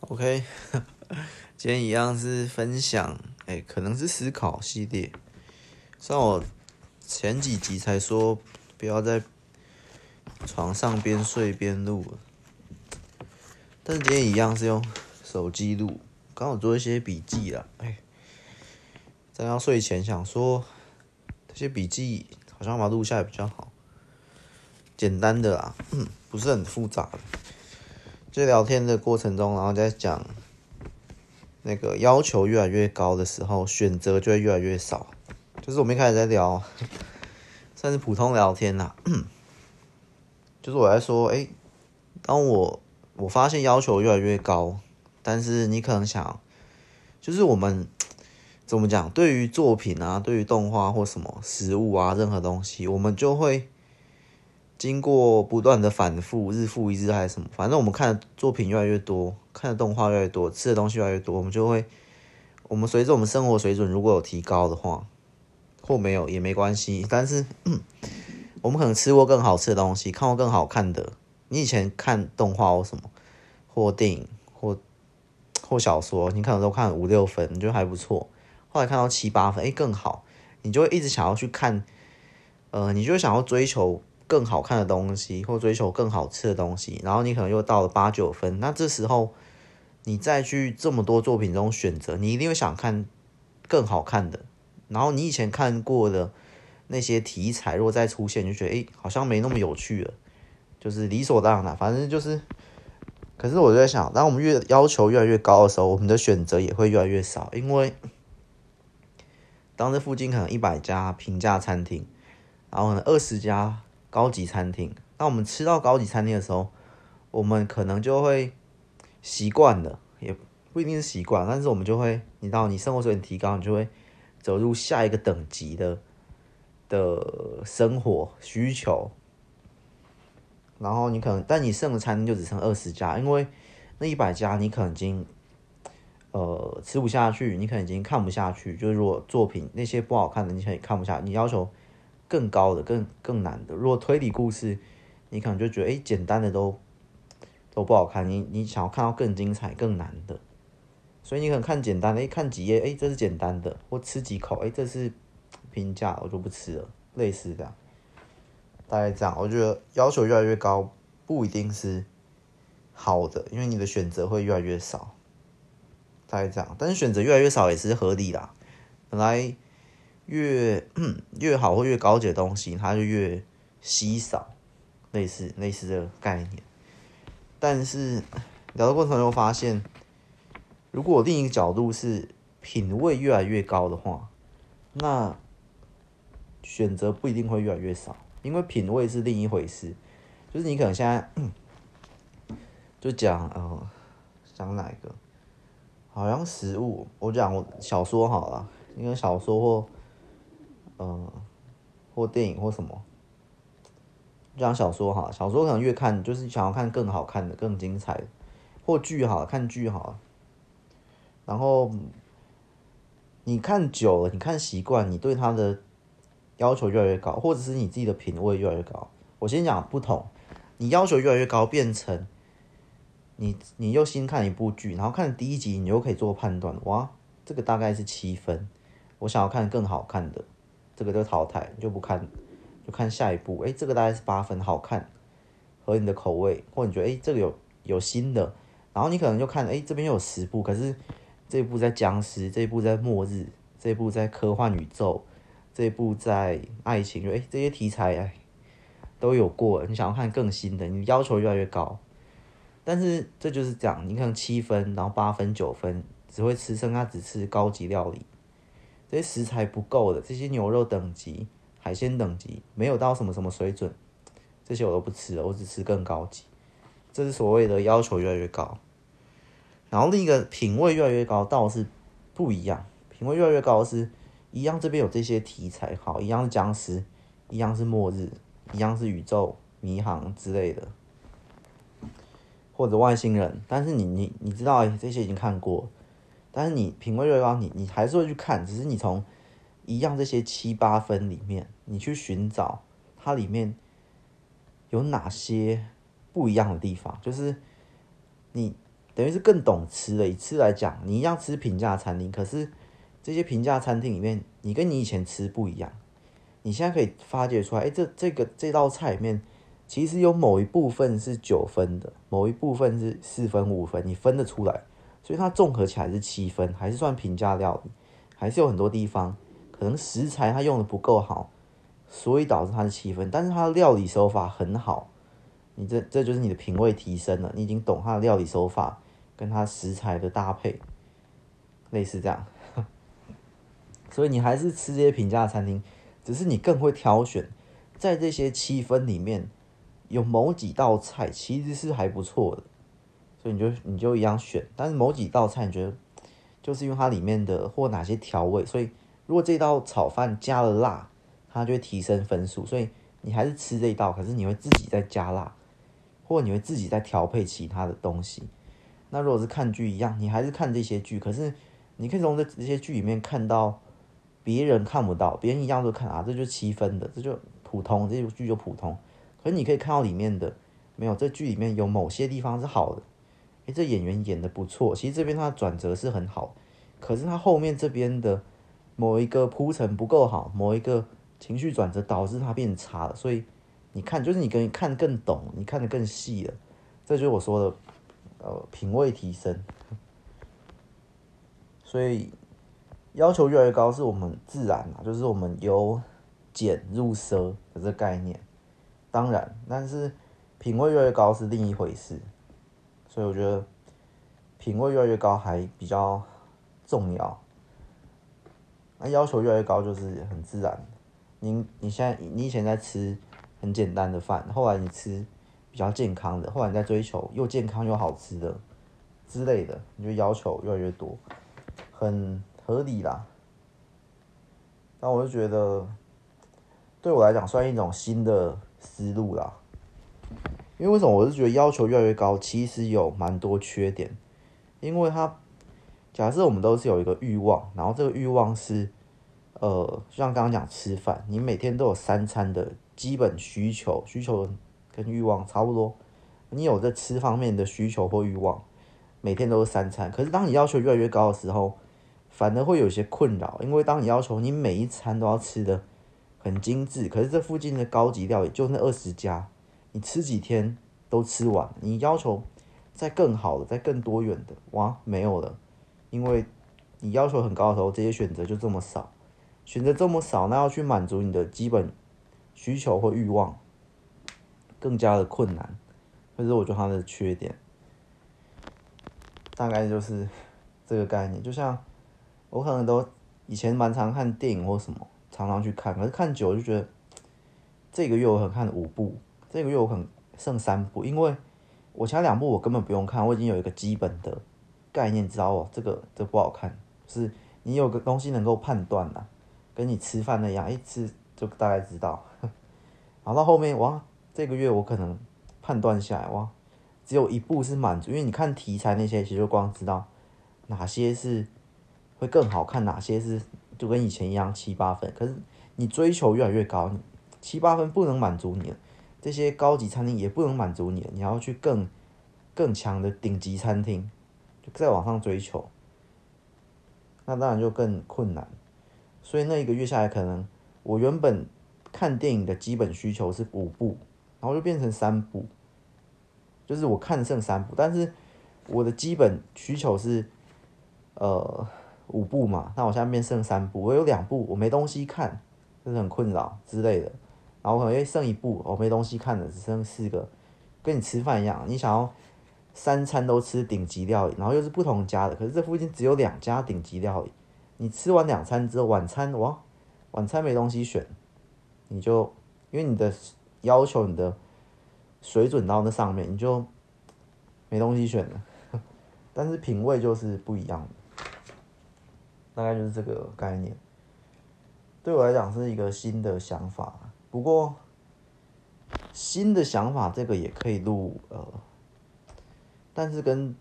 OK，今天一样是分享，哎、可能是思考系列。像我前几集才说不要在床上边睡边录，但是今天一样是用手机录，刚好做一些笔记啦。哎、在要睡前想说，这些笔记好像把它录下来比较好，简单的啦，不是很复杂的。在聊天的过程中，然后在讲那个要求越来越高的时候，选择就会越来越少。就是我们一开始在聊，算是普通聊天啦。就是我在说，哎，当我我发现要求越来越高，但是你可能想，就是我们怎么讲？对于作品啊，对于动画或什么食物啊，任何东西，我们就会。经过不断的反复，日复一日还是什么，反正我们看的作品越来越多，看的动画越来越多，吃的东西越来越多，我们就会，我们随着我们生活水准如果有提高的话，或没有也没关系。但是，我们可能吃过更好吃的东西，看过更好看的。你以前看动画或什么，或电影，或或小说，你可能都看五六分，你觉得还不错。后来看到七八分，哎，更好，你就会一直想要去看，呃，你就想要追求。更好看的东西，或追求更好吃的东西，然后你可能又到了八九分，那这时候你再去这么多作品中选择，你一定会想看更好看的。然后你以前看过的那些题材，如果再出现，就觉得诶，好像没那么有趣了，就是理所当然的。反正就是，可是我就在想，当我们越要求越来越高的时候，我们的选择也会越来越少，因为当这附近可能一百家平价餐厅，然后可能二十家。高级餐厅，当我们吃到高级餐厅的时候，我们可能就会习惯了，也不一定是习惯，但是我们就会，你知道，你生活水平提高，你就会走入下一个等级的的生活需求。然后你可能，但你剩的餐厅就只剩二十家，因为那一百家你可能已经呃吃不下去，你可能已经看不下去。就是如果作品那些不好看的，你可能看不下，你要求。更高的、更更难的。如果推理故事，你可能就觉得，哎，简单的都都不好看。你你想要看到更精彩、更难的，所以你可能看简单的，哎，看几页，哎，这是简单的，或吃几口，哎，这是平价，我就不吃了。类似这样，大概这样。我觉得要求越来越高，不一定是好的，因为你的选择会越来越少。大概这样，但是选择越来越少也是合理啦。本来。越越好或越高级的东西，它就越稀少，类似类似这个概念。但是聊的过程中发现，如果另一个角度是品味越来越高的话，那选择不一定会越来越少，因为品味是另一回事。就是你可能现在 就讲呃讲哪一个，好像食物，我讲我小说好了，因为小说或。嗯，或电影或什么，就像小说哈，小说可能越看就是想要看更好看的、更精彩的，或剧哈看剧哈，然后你看久了，你看习惯，你对它的要求越来越高，或者是你自己的品味越来越高。我先讲不同，你要求越来越高，变成你你又新看一部剧，然后看第一集，你又可以做判断，哇，这个大概是七分，我想要看更好看的。这个就淘汰，就不看，就看下一部。哎，这个大概是八分，好看，合你的口味，或你觉得哎，这个有有新的，然后你可能就看，哎，这边又有十部，可是这一部在僵尸，这一部在末日，这一部在科幻宇宙，这一部在爱情，就哎，这些题材哎都有过，你想要看更新的，你要求越来越高，但是这就是这样，你可能七分，然后八分、九分，只会吃，剩下只吃高级料理。这些食材不够的，这些牛肉等级、海鲜等级没有到什么什么水准，这些我都不吃了，我只吃更高级。这是所谓的要求越来越高。然后另一个品味越来越高，倒是不一样。品味越来越高是一样，这边有这些题材好，一样是僵尸，一样是末日，一样是宇宙迷航之类的，或者外星人。但是你你你知道，这些已经看过。但是你品味越高，你你还是会去看，只是你从一样这些七八分里面，你去寻找它里面有哪些不一样的地方。就是你等于是更懂吃的。以吃来讲，你一样吃平价餐厅，可是这些平价餐厅里面，你跟你以前吃不一样。你现在可以发掘出来，哎，这这个这道菜里面，其实有某一部分是九分的，某一部分是四分五分，你分得出来。所以它综合起来是七分，还是算平价料理，还是有很多地方可能食材它用的不够好，所以导致它是七分。但是它的料理手法很好，你这这就是你的品味提升了，你已经懂它的料理手法跟它食材的搭配，类似这样。所以你还是吃这些平价餐厅。只是你更会挑选，在这些七分里面，有某几道菜其实是还不错的，你就你就一样选。但是某几道菜你觉得，就是因为它里面的或哪些调味，所以如果这道炒饭加了辣，它就会提升分数。所以你还是吃这一道，可是你会自己再加辣，或你会自己再调配其他的东西。那如果是看剧一样，你还是看这些剧，可是你可以从这这些剧里面看到。别人看不到，别人一样都看啊，这就七分的，这就普通，这部剧就普通。可是你可以看到里面的，没有，这剧里面有某些地方是好的，诶，这演员演的不错。其实这边他的转折是很好，可是他后面这边的某一个铺陈不够好，某一个情绪转折导致他变差了。所以你看，就是你可以看更懂，你看得更细了，这就是我说的，呃，品味提升。所以。要求越来越高，是我们自然啊，就是我们由俭入奢的这个概念。当然，但是品味越来越高是另一回事。所以我觉得品味越来越高还比较重要。那要求越来越高就是很自然。你你现在你以前在吃很简单的饭，后来你吃比较健康的，后来你在追求又健康又好吃的之类的，你就要求越来越多，很。合理啦，那我就觉得，对我来讲算一种新的思路啦。因为为什么？我是觉得要求越来越高，其实有蛮多缺点。因为它假设我们都是有一个欲望，然后这个欲望是，呃，就像刚刚讲吃饭，你每天都有三餐的基本需求，需求跟欲望差不多。你有这吃方面的需求或欲望，每天都是三餐。可是当你要求越来越高的时候，反而会有些困扰，因为当你要求你每一餐都要吃的很精致，可是这附近的高级料理就那二十家，你吃几天都吃完。你要求再更好的、再更多元的，哇，没有了，因为你要求很高的时候，这些选择就这么少，选择这么少，那要去满足你的基本需求或欲望，更加的困难。这是我觉得它的缺点，大概就是这个概念，就像。我可能都以前蛮常看电影或什么，常常去看，可是看久了就觉得，这个月我可能看五部，这个月我可能剩三部，因为我其他两部我根本不用看，我已经有一个基本的概念，知道哦，这个这不好看，是你有个东西能够判断的，跟你吃饭那样，一吃就大概知道。然后到后面哇，这个月我可能判断下来哇，只有一部是满足，因为你看题材那些，其实就光知道哪些是。会更好看，哪些是就跟以前一样七八分？可是你追求越来越高，七八分不能满足你了，这些高级餐厅也不能满足你，你要去更更强的顶级餐厅，就再往上追求，那当然就更困难。所以那一个月下来，可能我原本看电影的基本需求是五部，然后就变成三部，就是我看剩三部，但是我的基本需求是呃。五部嘛，那我现在变剩三部，我有两部我没东西看，就是很困扰之类的。然后可能又剩一部，我没东西看的，只剩四个，跟你吃饭一样，你想要三餐都吃顶级料理，然后又是不同家的，可是这附近只有两家顶级料理，你吃完两餐之后，晚餐哇，晚餐没东西选，你就因为你的要求，你的水准到那上面，你就没东西选了。但是品味就是不一样。大概就是这个概念，对我来讲是一个新的想法。不过，新的想法这个也可以录呃，但是跟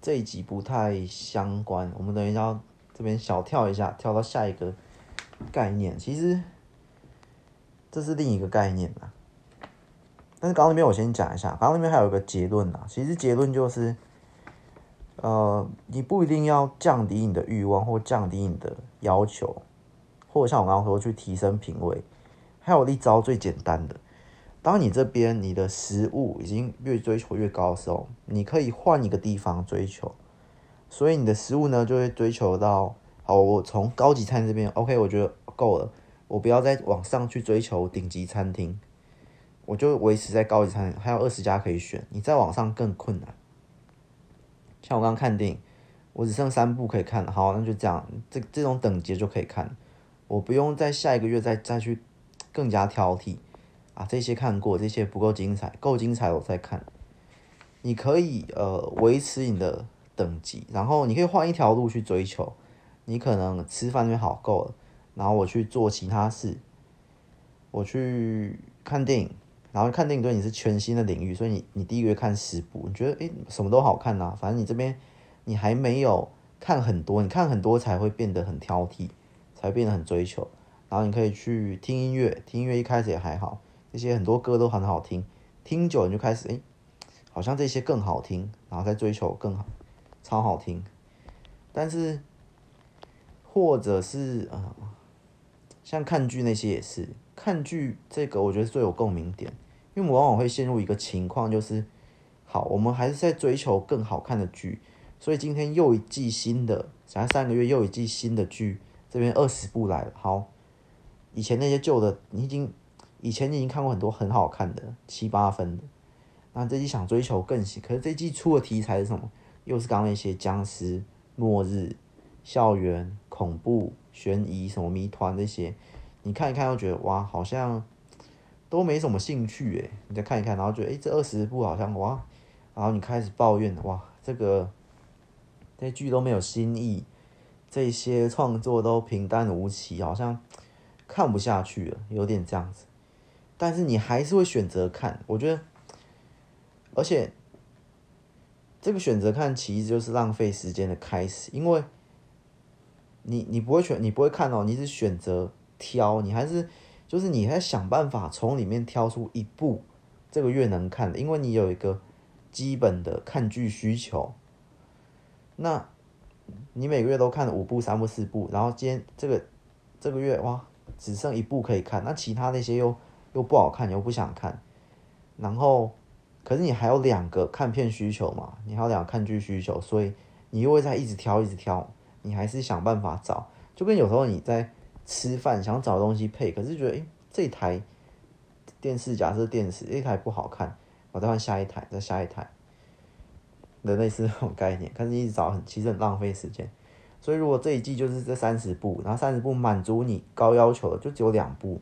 这一集不太相关。我们等一下这边小跳一下，跳到下一个概念。其实这是另一个概念啦。但是刚刚那边我先讲一下，刚刚那边还有一个结论啊。其实结论就是，呃，你不一定要降低你的欲望或降低你的要求，或者像我刚刚说去提升品味。还有一招最简单的，当你这边你的食物已经越追求越高的时候，你可以换一个地方追求。所以你的食物呢，就会追求到，好，我从高级餐这边，OK，我觉得够了，我不要再往上去追求顶级餐厅，我就维持在高级餐厅，还有二十家可以选，你再往上更困难。像我刚刚看电影，我只剩三部可以看，好，那就这样，这这种等级就可以看，我不用在下一个月再再去。更加挑剔啊！这些看过，这些不够精彩，够精彩我再看。你可以呃维持你的等级，然后你可以换一条路去追求。你可能吃饭就好够了，然后我去做其他事，我去看电影，然后看电影对你是全新的领域，所以你你第一个月看十部，你觉得诶什么都好看呐、啊，反正你这边你还没有看很多，你看很多才会变得很挑剔，才变得很追求。然后你可以去听音乐，听音乐一开始也还好，这些很多歌都很好听，听久你就开始哎，好像这些更好听，然后再追求更好，超好听。但是，或者是呃，像看剧那些也是，看剧这个我觉得最有共鸣点，因为我们往往会陷入一个情况，就是好，我们还是在追求更好看的剧，所以今天又一季新的，想要三个月又一季新的剧，这边二十部来了，好。以前那些旧的，你已经以前你已经看过很多很好看的七八分的，那这季想追求更新，可是这季出的题材是什么？又是刚那些僵尸、末日、校园恐怖、悬疑什么谜团这些，你看一看又觉得哇，好像都没什么兴趣诶。你再看一看，然后觉得诶，这二十部好像哇，然后你开始抱怨哇，这个这剧都没有新意，这些创作都平淡无奇，好像。看不下去了，有点这样子，但是你还是会选择看。我觉得，而且这个选择看其实就是浪费时间的开始，因为你你不会选，你不会看哦，你是选择挑，你还是就是你还想办法从里面挑出一部这个月能看的，因为你有一个基本的看剧需求。那你每个月都看五部、三部、四部，然后今天这个这个月哇。只剩一部可以看，那其他那些又又不好看，你又不想看，然后可是你还有两个看片需求嘛，你还有两个看剧需求，所以你又会在一直挑一直挑，你还是想办法找，就跟有时候你在吃饭想找东西配，可是觉得诶、欸，这台电视假设电视一台不好看，我再换下一台，再下一台的类似这种概念，可是一直找很其实很浪费时间。所以，如果这一季就是这三十部，然后三十部满足你高要求的，就只有两部。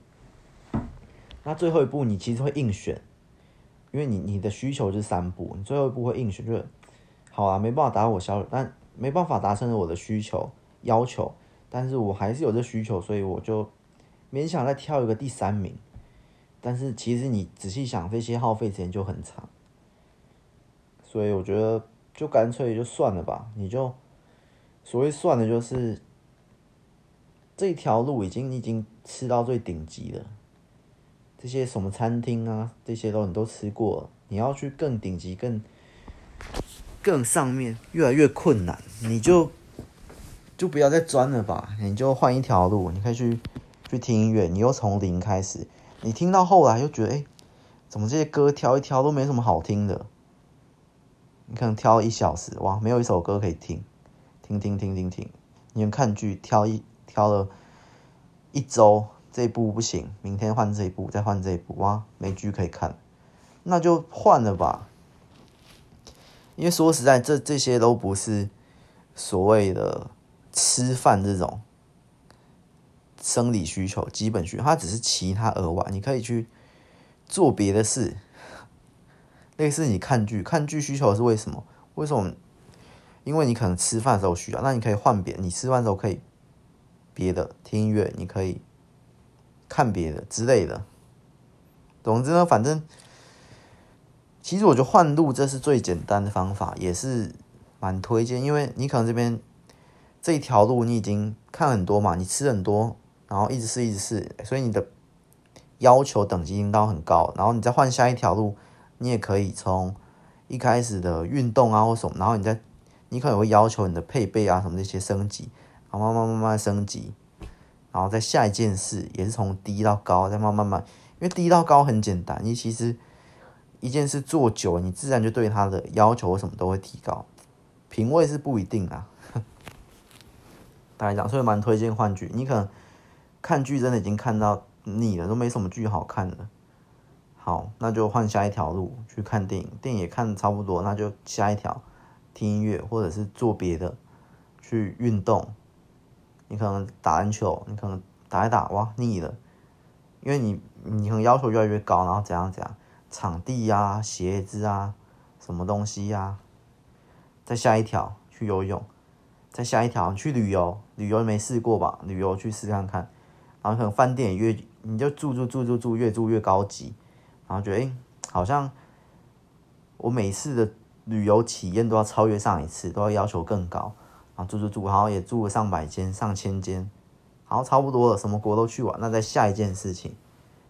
那最后一步你其实会硬选，因为你你的需求是三部，你最后一部会硬选，就是好啊，没办法达到我消，但没办法达成我的需求要求，但是我还是有这需求，所以我就勉强再挑一个第三名。但是其实你仔细想，这些耗费时间就很长，所以我觉得就干脆就算了吧，你就。所谓算的，就是这条路已经已经吃到最顶级了。这些什么餐厅啊，这些都你都吃过了。你要去更顶级、更更上面，越来越困难。你就就不要再钻了吧，你就换一条路。你可以去去听音乐，你又从零开始。你听到后来又觉得，哎，怎么这些歌挑一挑都没什么好听的？你可能挑了一小时，哇，没有一首歌可以听。停停停停停，你们看剧挑一挑了一周，这部不行，明天换这一部，再换这一部，哇，没剧可以看，那就换了吧。因为说实在，这这些都不是所谓的吃饭这种生理需求、基本需求，它只是其他额外，你可以去做别的事。类似你看剧，看剧需求是为什么？为什么？因为你可能吃饭的时候需要，那你可以换别，你吃饭的时候可以别的听音乐，你可以看别的之类的。总之呢，反正其实我觉得换路这是最简单的方法，也是蛮推荐。因为你可能这边这一条路你已经看很多嘛，你吃很多，然后一直试一直试，所以你的要求等级已经到很高，然后你再换下一条路，你也可以从一开始的运动啊或什么，然后你再。你可能会要求你的配备啊什么这些升级，然后慢慢慢慢升级，然后在下一件事也是从低到高，再慢慢慢，因为低到高很简单，你其实一件事做久，你自然就对它的要求什么都会提高，品味是不一定啊。大概讲，所以蛮推荐换剧，你可能看剧真的已经看到腻了，都没什么剧好看了。好，那就换下一条路去看电影，电影也看差不多，那就下一条听音乐或者是做别的，去运动。你可能打篮球，你可能打一打哇腻了，因为你你可能要求越来越高，然后怎样怎样，场地呀、鞋子啊、什么东西呀、再下一条去游泳，再下一条去旅游，旅游没试过吧？旅游去试看看，然后可能饭店也越你就住住住住住越住越高级。然后觉得，哎，好像我每次的旅游体验都要超越上一次，都要要求更高。然后住住住，然后也住了上百间、上千间，然后差不多了，什么国都去完。那在下一件事情，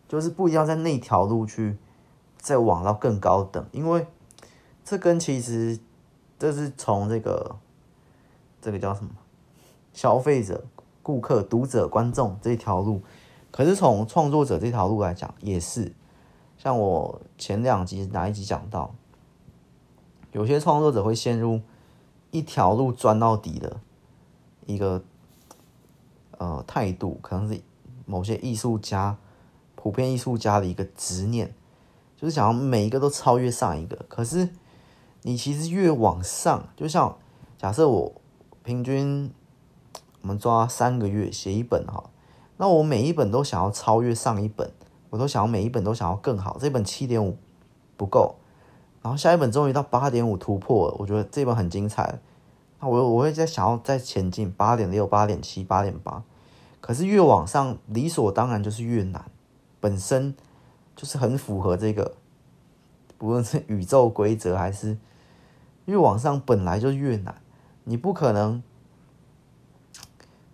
就是不一定要在那条路去再往到更高等，因为这跟其实这是从这个这个叫什么消费者、顾客、读者、观众这条路，可是从创作者这条路来讲，也是。像我前两集哪一集讲到，有些创作者会陷入一条路钻到底的一个呃态度，可能是某些艺术家普遍艺术家的一个执念，就是想要每一个都超越上一个。可是你其实越往上，就像假设我平均我们抓三个月写一本哈，那我每一本都想要超越上一本。我都想要每一本都想要更好，这本七点五不够，然后下一本终于到八点五突破了，我觉得这本很精彩。那我我会在想要再前进八点六、八点七、八点八，可是越往上理所当然就是越难，本身就是很符合这个，不论是宇宙规则还是越往上本来就越难，你不可能，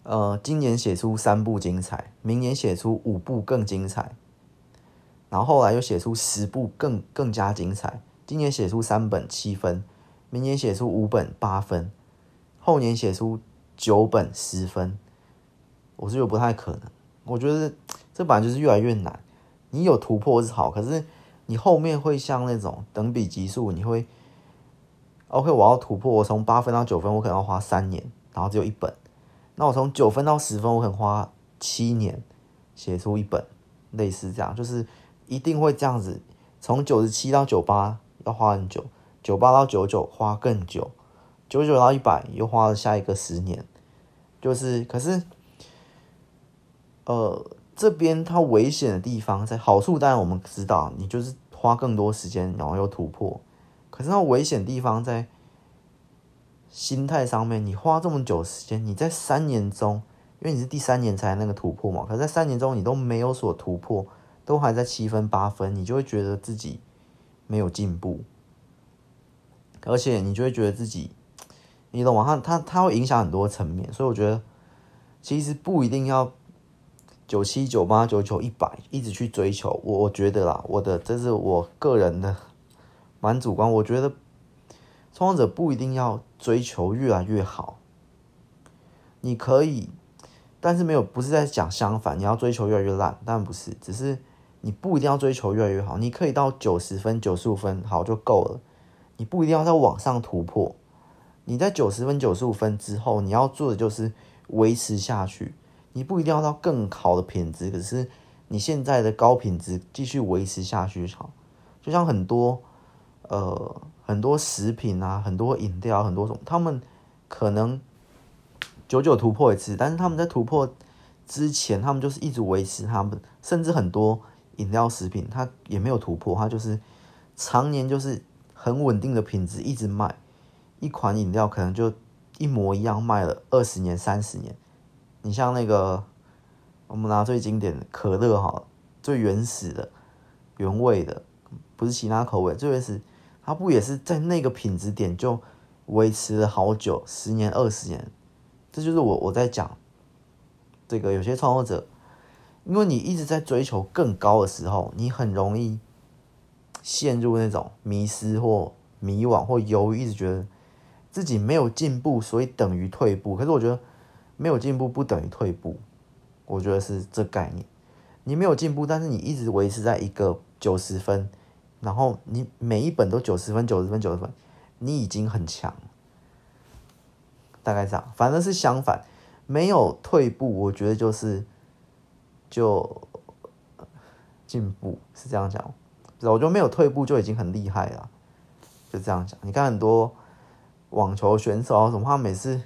呃，今年写出三部精彩，明年写出五部更精彩。然后后来又写出十部更更加精彩。今年写出三本七分，明年写出五本八分，后年写出九本十分。我是觉得不太可能。我觉得这本来就是越来越难。你有突破是好，可是你后面会像那种等比级数，你会 OK。我要突破，我从八分到九分，我可能要花三年，然后只有一本。那我从九分到十分，我可能花七年写出一本，类似这样，就是。一定会这样子，从九十七到九八要花很久，九八到九九花更久，九九到一百又花了下一个十年，就是可是，呃，这边它危险的地方在好处，当然我们知道，你就是花更多时间，然后又突破，可是那危险地方在心态上面，你花这么久时间，你在三年中，因为你是第三年才那个突破嘛，可是在三年中你都没有所突破。都还在七分八分，你就会觉得自己没有进步，而且你就会觉得自己，你懂吗？它它它会影响很多层面，所以我觉得其实不一定要九七九八九九一百一直去追求。我我觉得啦，我的这是我个人的蛮主观，我觉得创作者不一定要追求越来越好，你可以，但是没有不是在讲相反，你要追求越来越烂，但不是，只是。你不一定要追求越来越好，你可以到九十分、九十五分好就够了。你不一定要再往上突破。你在九十分、九十五分之后，你要做的就是维持下去。你不一定要到更好的品质，可是你现在的高品质继续维持下去就好。就像很多呃很多食品啊，很多饮料，很多种，他们可能久久突破一次，但是他们在突破之前，他们就是一直维持他们，甚至很多。饮料食品它也没有突破，它就是常年就是很稳定的品质一直卖，一款饮料可能就一模一样卖了二十年、三十年。你像那个我们拿最经典的可乐哈，最原始的、原味的，不是其他口味，最原始，它不也是在那个品质点就维持了好久，十年、二十年？这就是我我在讲这个有些创作者。因为你一直在追求更高的时候，你很容易陷入那种迷失或迷惘或犹豫，一直觉得自己没有进步，所以等于退步。可是我觉得没有进步不等于退步，我觉得是这概念。你没有进步，但是你一直维持在一个九十分，然后你每一本都九十分、九十分、九十分，你已经很强。大概这样，反正是相反，没有退步，我觉得就是就进步，是这样讲。我觉得没有退步就已经很厉害了，就这样讲。你看很多网球选手啊，什么他每次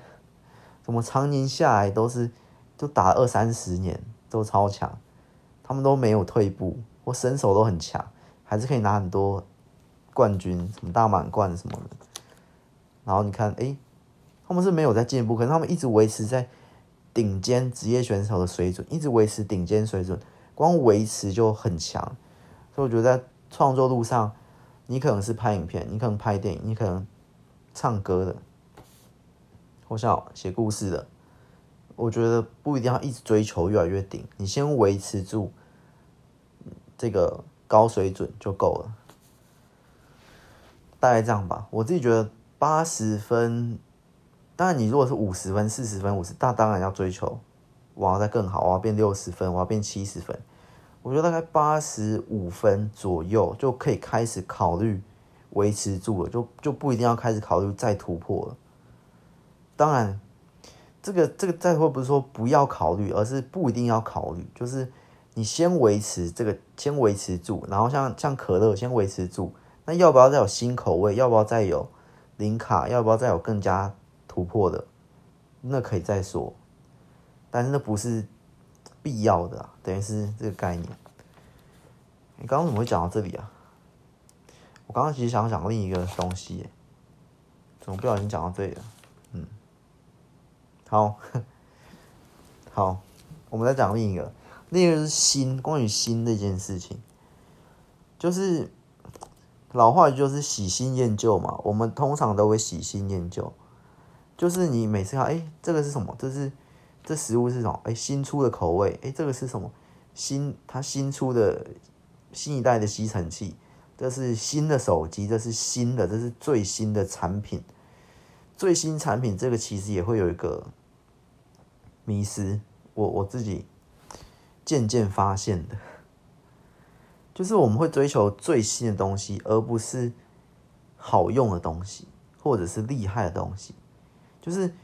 什么常年下来都是都打二三十年，都超强。他们都没有退步，或身手都很强，还是可以拿很多冠军，什么大满贯什么的。然后你看，哎，他们是没有在进步，可是他们一直维持在顶尖职业选手的水准，一直维持顶尖水准，光维持就很强。所以我觉得在创作路上，你可能是拍影片，你可能拍电影，你可能唱歌的，或像写故事的，我觉得不一定要一直追求越来越顶，你先维持住。这个高水准就够了，大概这样吧。我自己觉得八十分，当然你如果是五十分、四十分、五十，那当然要追求，我要再更好，我要变六十分，我要变七十分。我觉得大概八十五分左右就可以开始考虑维持住了，就就不一定要开始考虑再突破了。当然，这个这个再会不是说不要考虑，而是不一定要考虑，就是。你先维持这个，先维持住，然后像像可乐先维持住，那要不要再有新口味？要不要再有零卡？要不要再有更加突破的？那可以再说，但是那不是必要的啊，等于是这个概念。你刚刚怎么会讲到这里啊？我刚刚其实想讲另一个东西，怎么不小心讲到这里了？嗯，好，好，我们再讲另一个。另一个是心，关于心这件事情，就是老话就是喜新厌旧嘛。我们通常都会喜新厌旧，就是你每次看，哎，这个是什么？这是这食物是什么？哎，新出的口味，哎，这个是什么？新它新出的新一代的吸尘器，这是新的手机，这是新的，这是最新的产品。最新产品这个其实也会有一个迷失，我我自己。渐渐发现的，就是我们会追求最新的东西，而不是好用的东西，或者是厉害的东西。就是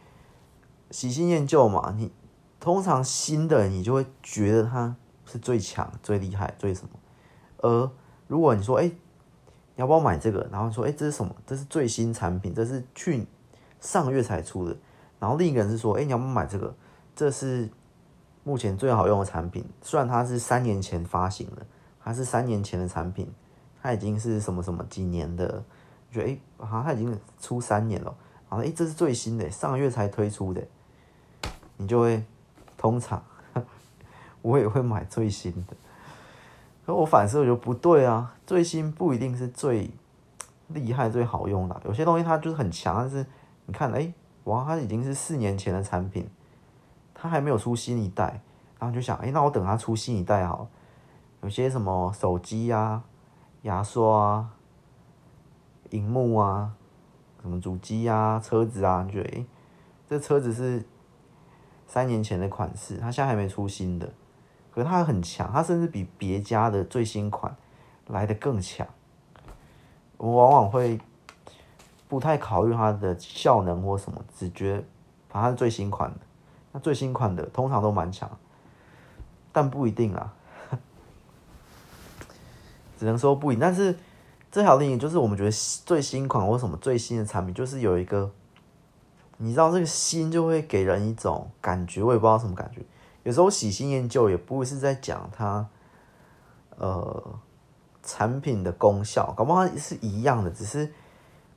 喜新厌旧嘛，你通常新的你就会觉得它是最强、最厉害、最什么。而如果你说，哎，你要不要买这个？然后说，哎，这是什么？这是最新产品，这是去上个月才出的。然后另一个人是说，哎，你要不要买这个？这是。目前最好用的产品，虽然它是三年前发行的，它是三年前的产品，它已经是什么什么几年的，觉得哎，好像它已经出三年了，好哎，这是最新的，上个月才推出的，你就会通常我也会买最新的，可我反思我觉得不对啊，最新不一定是最厉害、最好用的，有些东西它就是很强，但是你看，哎，哇，它已经是四年前的产品。它还没有出新一代，然后就想，哎，那我等它出新一代好。有些什么手机啊、牙刷啊、荧幕啊、什么主机啊、车子啊，你觉得，哎，这车子是三年前的款式，它现在还没出新的，可是它很强，它甚至比别家的最新款来的更强。我往往会不太考虑它的效能或什么，只觉得它是最新款的。那最新款的通常都蛮强，但不一定啊，只能说不一定。但是这条另一就是我们觉得最新款或什么最新的产品，就是有一个，你知道这个新就会给人一种感觉，我也不知道什么感觉。有时候喜新厌旧也不会是在讲它，呃，产品的功效，搞不好是一样的，只是，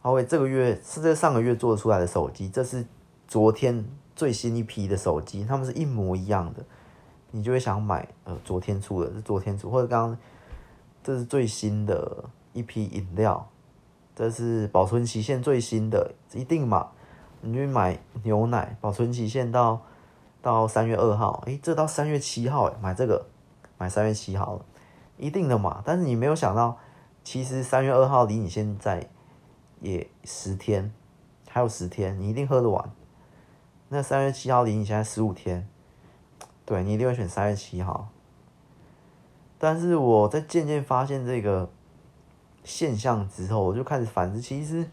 哦喂，这个月是在上个月做出来的手机，这是昨天。最新一批的手机，他们是一模一样的，你就会想买。呃，昨天出的是昨天出，或者刚刚这是最新的一批饮料，这是保存期限最新的，一定嘛？你去买牛奶，保存期限到到三月二号，诶，这到三月七号，诶，买这个买三月七号，一定的嘛？但是你没有想到，其实三月二号离你现在也十天，还有十天，你一定喝得完。那三月七号离你现在十五天，对，你一定会选三月七号。但是我在渐渐发现这个现象之后，我就开始反思，其实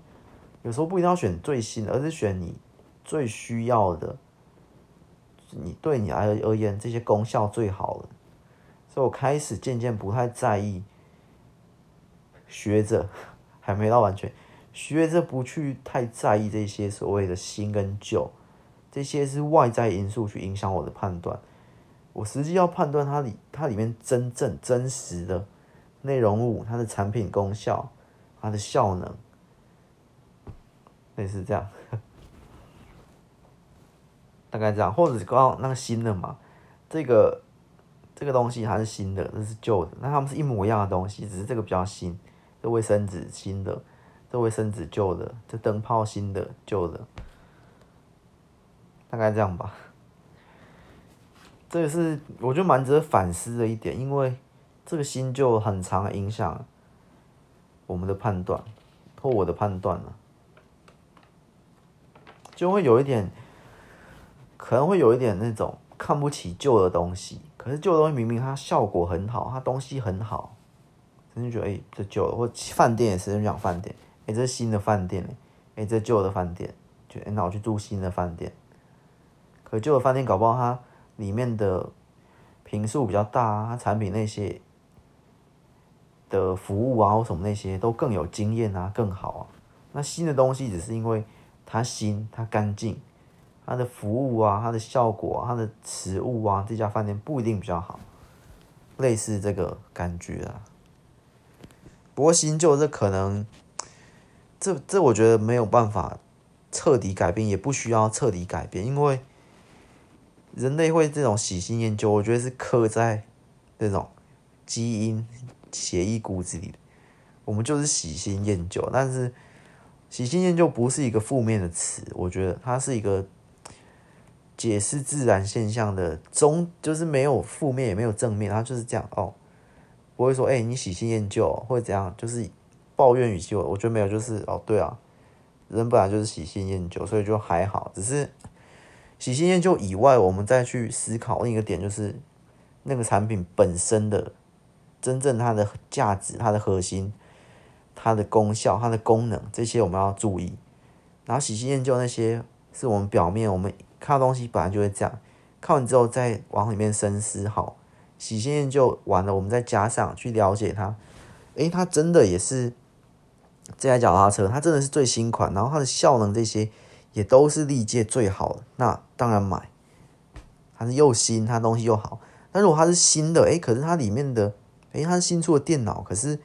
有时候不一定要选最新的，而是选你最需要的，你对你而而言这些功效最好的。所以我开始渐渐不太在意，学着还没到完全，学着不去太在意这些所谓的新跟旧。这些是外在因素去影响我的判断，我实际要判断它里它里面真正真实的内容物、它的产品功效、它的效能，类似这样，大概这样，或者刚刚那个新的嘛，这个这个东西它是新的，这是旧的，那它们是一模一样的东西，只是这个比较新，这卫生纸新的，这卫生纸旧的，这灯泡新的旧的。大概这样吧，这个是我觉得蛮值得反思的一点，因为这个新旧很常影响我们的判断或我的判断呢，就会有一点，可能会有一点那种看不起旧的东西，可是旧的东西明明它效果很好，它东西很好，真的觉得哎、欸、这旧的，或饭店也是人讲饭店，哎、欸、这新的饭店哎，这旧的饭店，就哎那我去住新的饭店。可旧的饭店搞不好它里面的坪数比较大啊，它产品那些的服务啊或什么那些都更有经验啊，更好啊。那新的东西只是因为它新、它干净，它的服务啊、它的效果、它的食物啊，这家饭店不一定比较好，类似这个感觉啊。不过新旧这可能，这这我觉得没有办法彻底改变，也不需要彻底改变，因为。人类会这种喜新厌旧，我觉得是刻在这种基因、协议、骨子里的。我们就是喜新厌旧，但是喜新厌旧不是一个负面的词，我觉得它是一个解释自然现象的中，就是没有负面也没有正面，它就是这样哦，不会说哎、你喜新厌旧或者怎样，就是抱怨语气。我我觉得没有，就是哦对啊，人本来就是喜新厌旧，所以就还好，只是。喜新厌旧以外，我们再去思考另一个点，就是那个产品本身的真正它的价值、它的核心、它的功效、它的功能，这些我们要注意。然后喜新厌旧那些是我们表面我们看到东西本来就会这样，看完之后再往里面深思。好，喜新厌旧完了，我们再加上去了解它。诶，它真的也是这台脚踏车，它真的是最新款，然后它的效能这些。也都是历届最好的，那当然买。它是又新，它东西又好。但如果它是新的，诶，可是它里面的，诶，它新出的电脑，可是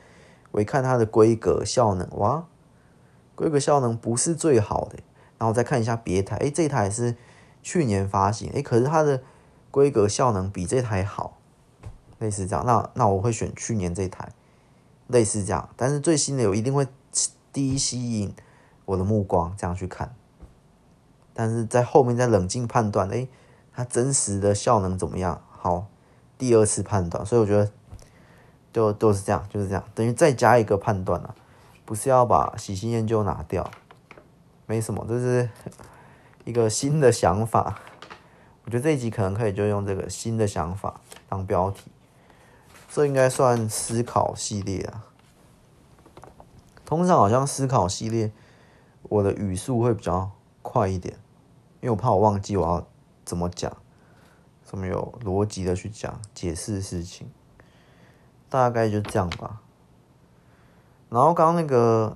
我一看它的规格效能，哇，规格效能不是最好的。然后再看一下别台，诶，这台是去年发行，诶，可是它的规格效能比这台好，类似这样。那那我会选去年这台，类似这样。但是最新的我一定会第一吸引我的目光，这样去看。但是在后面再冷静判断，诶，它真实的效能怎么样？好，第二次判断，所以我觉得都都是这样，就是这样，等于再加一个判断了，不是要把喜新厌旧拿掉，没什么，这是 一个新的想法。我觉得这一集可能可以就用这个新的想法当标题，这应该算思考系列啊。通常好像思考系列，我的语速会比较快一点。因为我怕我忘记我要怎么讲，怎么有逻辑的去讲解释事情，大概就这样吧。然后刚刚那个，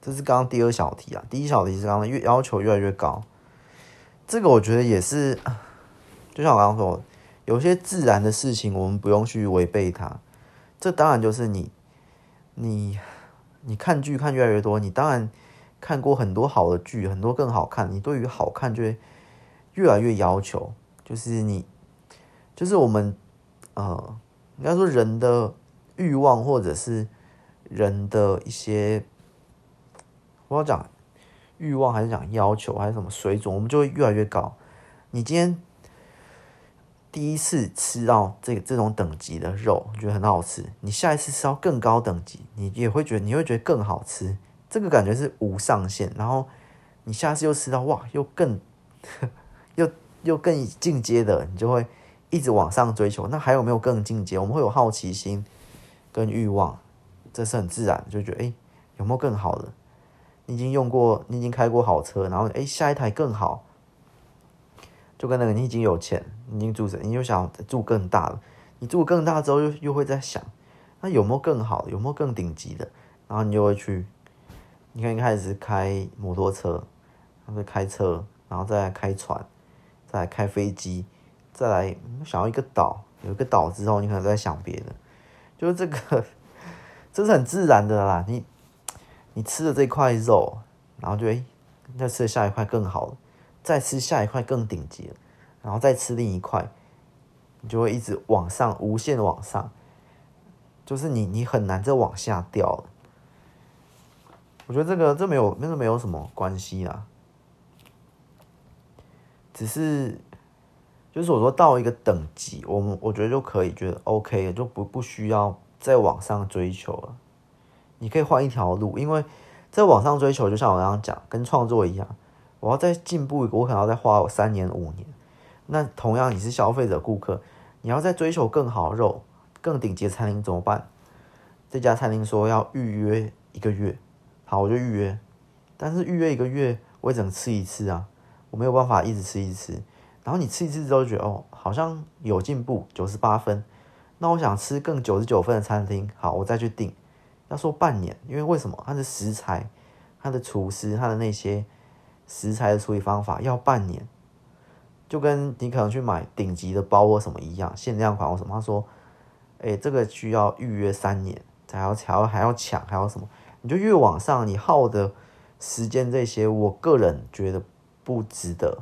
这是刚刚第二小题啊，第一小题是刚刚越要求越来越高，这个我觉得也是，就像我刚刚说，有些自然的事情我们不用去违背它，这当然就是你，你，你看剧看越来越多，你当然。看过很多好的剧，很多更好看。你对于好看就会越来越要求，就是你，就是我们，呃，应该说人的欲望或者是人的一些，我要讲欲望还是讲要求还是什么水准，我们就会越来越高。你今天第一次吃到这这种等级的肉，觉得很好吃，你下一次吃到更高等级，你也会觉得你会觉得更好吃。这个感觉是无上限，然后你下次又吃到哇，又更 又又更进阶的，你就会一直往上追求。那还有没有更进阶？我们会有好奇心跟欲望，这是很自然，就觉得哎，有没有更好的？你已经用过，你已经开过好车，然后哎，下一台更好，就跟那个你已经有钱，你已经住着，你又想住更大了。你住更大之后又，又会在想，那有没有更好的？有没有更顶级的？然后你就会去，你看一开始开摩托车，然后开车，然后再开船，再开飞机，再来想要一个岛，有一个岛之后，你可能在想别的，就是这个，这是很自然的啦。你你吃了这块肉，然后就哎，再吃下一块更好了，再吃下一块更顶级了，然后再吃另一块。你就会一直往上，无限的往上，就是你你很难再往下掉了。我觉得这个这没有那个没有什么关系啦，只是就是我说到一个等级，我们我觉得就可以觉得 OK，就不不需要再往上追求了。你可以换一条路，因为在往上追求，就像我刚刚讲，跟创作一样，我要再进步一个，我可能要再花三年五年。那同样，你是消费者顾客，你要再追求更好肉、更顶级的餐厅怎么办？这家餐厅说要预约一个月，好，我就预约。但是预约一个月，我也只能吃一次啊，我没有办法一直吃一次。然后你吃一次之后觉得哦，好像有进步，九十八分。那我想吃更九十九分的餐厅，好，我再去订。要说半年，因为为什么？它的食材、它的厨师、它的那些食材的处理方法要半年。就跟你可能去买顶级的包或什么一样，限量款或什么，他说，哎、这个需要预约三年才要才要还要抢，还要什么？你就越往上，你耗的时间这些，我个人觉得不值得。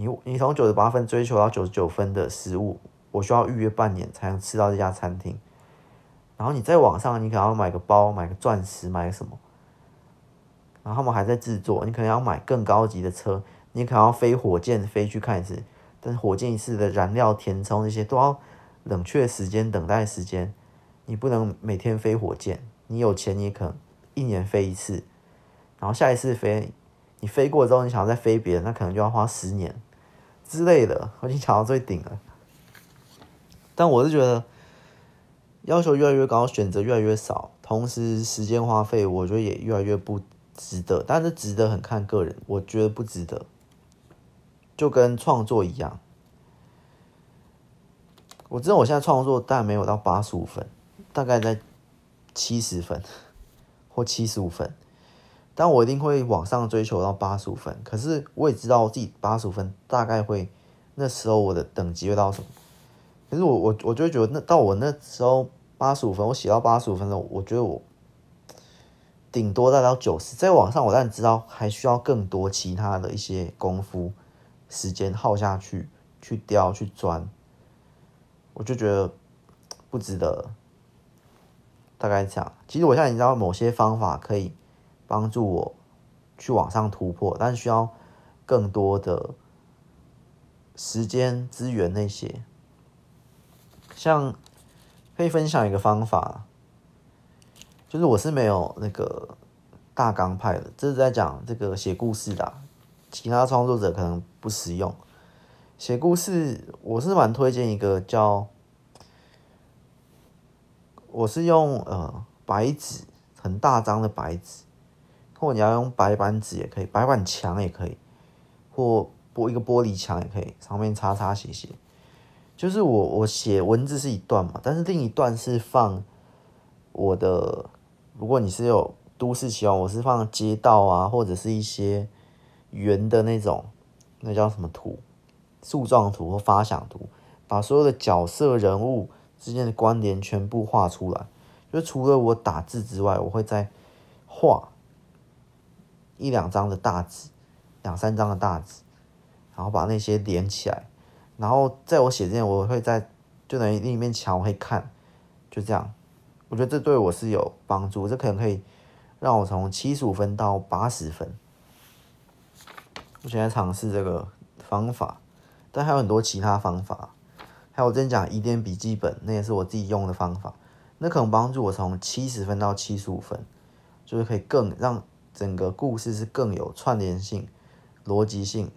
你你从九十八分追求到九十九分的食物，我需要预约半年才能吃到这家餐厅。然后你在网上，你可能要买个包，买个钻石，买个什么？然后他们还在制作，你可能要买更高级的车。你可能要飞火箭飞去看一次，但是火箭一次的燃料填充这些都要冷却时间、等待时间，你不能每天飞火箭。你有钱，你可能一年飞一次，然后下一次飞，你飞过之后，你想要再飞别的，那可能就要花十年之类的。我已经抢到最顶了，但我是觉得要求越来越高，选择越来越少，同时时间花费，我觉得也越来越不值得。但是值得很看个人，我觉得不值得。就跟创作一样，我知道我现在创作但没有到八十五分，大概在七十分或七十五分，但我一定会往上追求到八十五分。可是我也知道自己八十五分大概会那时候我的等级会到什么？可是我我我就会觉得那到我那时候八十五分，我写到八十五分的时候，我觉得我顶多再到九十，在往上我当然知道还需要更多其他的一些功夫。时间耗下去，去雕去钻，我就觉得不值得。大概这样。其实我现在已经知道某些方法可以帮助我去往上突破，但需要更多的时间资源那些。像可以分享一个方法，就是我是没有那个大纲派的，这是在讲这个写故事的。其他创作者可能不实用。写故事，我是蛮推荐一个叫，我是用呃白纸，很大张的白纸，或你要用白板纸也可以，白板墙也可以，或玻一个玻璃墙也可以，上面擦擦写写。就是我我写文字是一段嘛，但是另一段是放我的，如果你是有都市喜欢，我是放街道啊，或者是一些。圆的那种，那叫什么图？树状图或发想图，把所有的角色人物之间的关联全部画出来。就除了我打字之外，我会在画一两张的大纸，两三张的大纸，然后把那些连起来。然后在我写之前，我会在就等于另一面墙我会看，就这样。我觉得这对我是有帮助，这可能可以让我从七十五分到八十分。我现在尝试这个方法，但还有很多其他方法。还有我之前讲疑点笔记本，那也是我自己用的方法。那可能帮助我从七十分到七十五分，就是可以更让整个故事是更有串联性、逻辑性、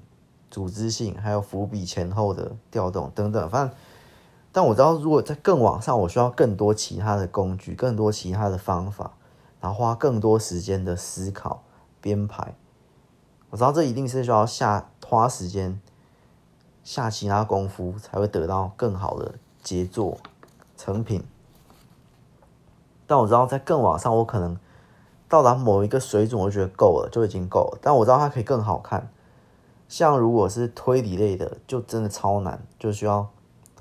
组织性，还有伏笔前后的调动等等。反正，但我知道，如果在更往上，我需要更多其他的工具，更多其他的方法，然后花更多时间的思考编排。我知道这一定是需要下花时间下其他功夫，才会得到更好的杰作成品。但我知道，在更往上，我可能到达某一个水准，我就觉得够了，就已经够了。但我知道它可以更好看。像如果是推理类的，就真的超难，就需要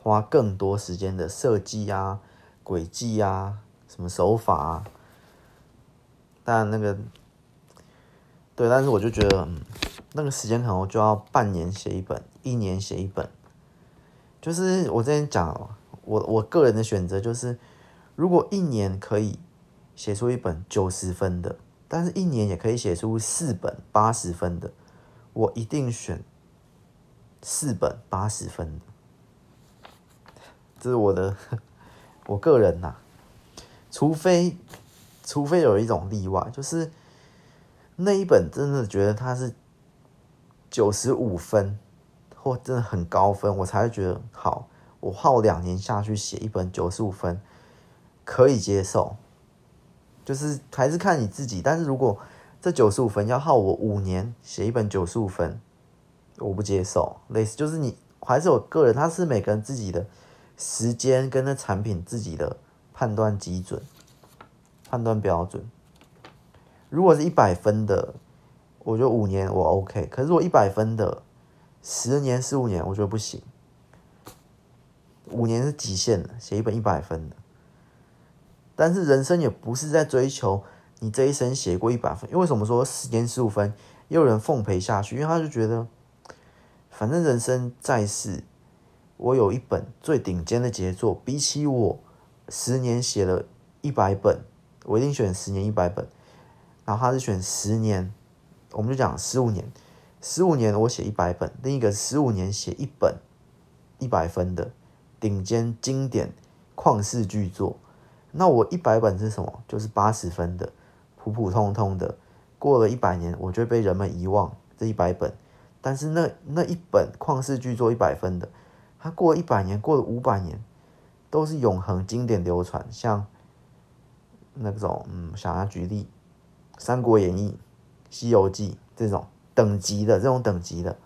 花更多时间的设计啊、轨迹啊、什么手法啊。但那个，对，但是我就觉得，嗯，那个时间可能就要半年写一本，一年写一本。就是我之前讲，我我个人的选择就是。如果一年可以写出一本九十分的，但是一年也可以写出四本八十分的，我一定选四本八十分的。这是我的 我个人呐、除非除非有一种例外，就是那一本真的觉得它是九十五分或真的很高分，我才会觉得好，我耗两年下去写一本九十五分。可以接受，就是还是看你自己。但是如果这九十五分要耗我五年写一本九十五分，我不接受。类似就是你还是我个人，他是每个人自己的时间跟那产品自己的判断基准、判断标准。如果是一百分的，我觉得五年我 OK。可是如果一百分的，十年、十五年，我觉得不行。五年是极限的，写一本一百分的。但是人生也不是在追求你这一生写过一百分，因为什么说十年十五分，也有人奉陪下去，因为他就觉得，反正人生在世，我有一本最顶尖的杰作，比起我十年写了一百本，我一定选十年一百本。然后他是选十年，我们就讲十五年，十五年我写一百本，另一个十五年写一本一百分的顶尖经典旷世巨作。那我一百本是什么？就是八十分的，普普通通的，过了一百年，我就被人们遗忘这一百本。但是那那一本旷世巨作一百分的，它过了一百年，过了五百年，都是永恒经典流传。像那种，嗯，想要举例，《三国演义》《西游记》这种等级的，这种等级的。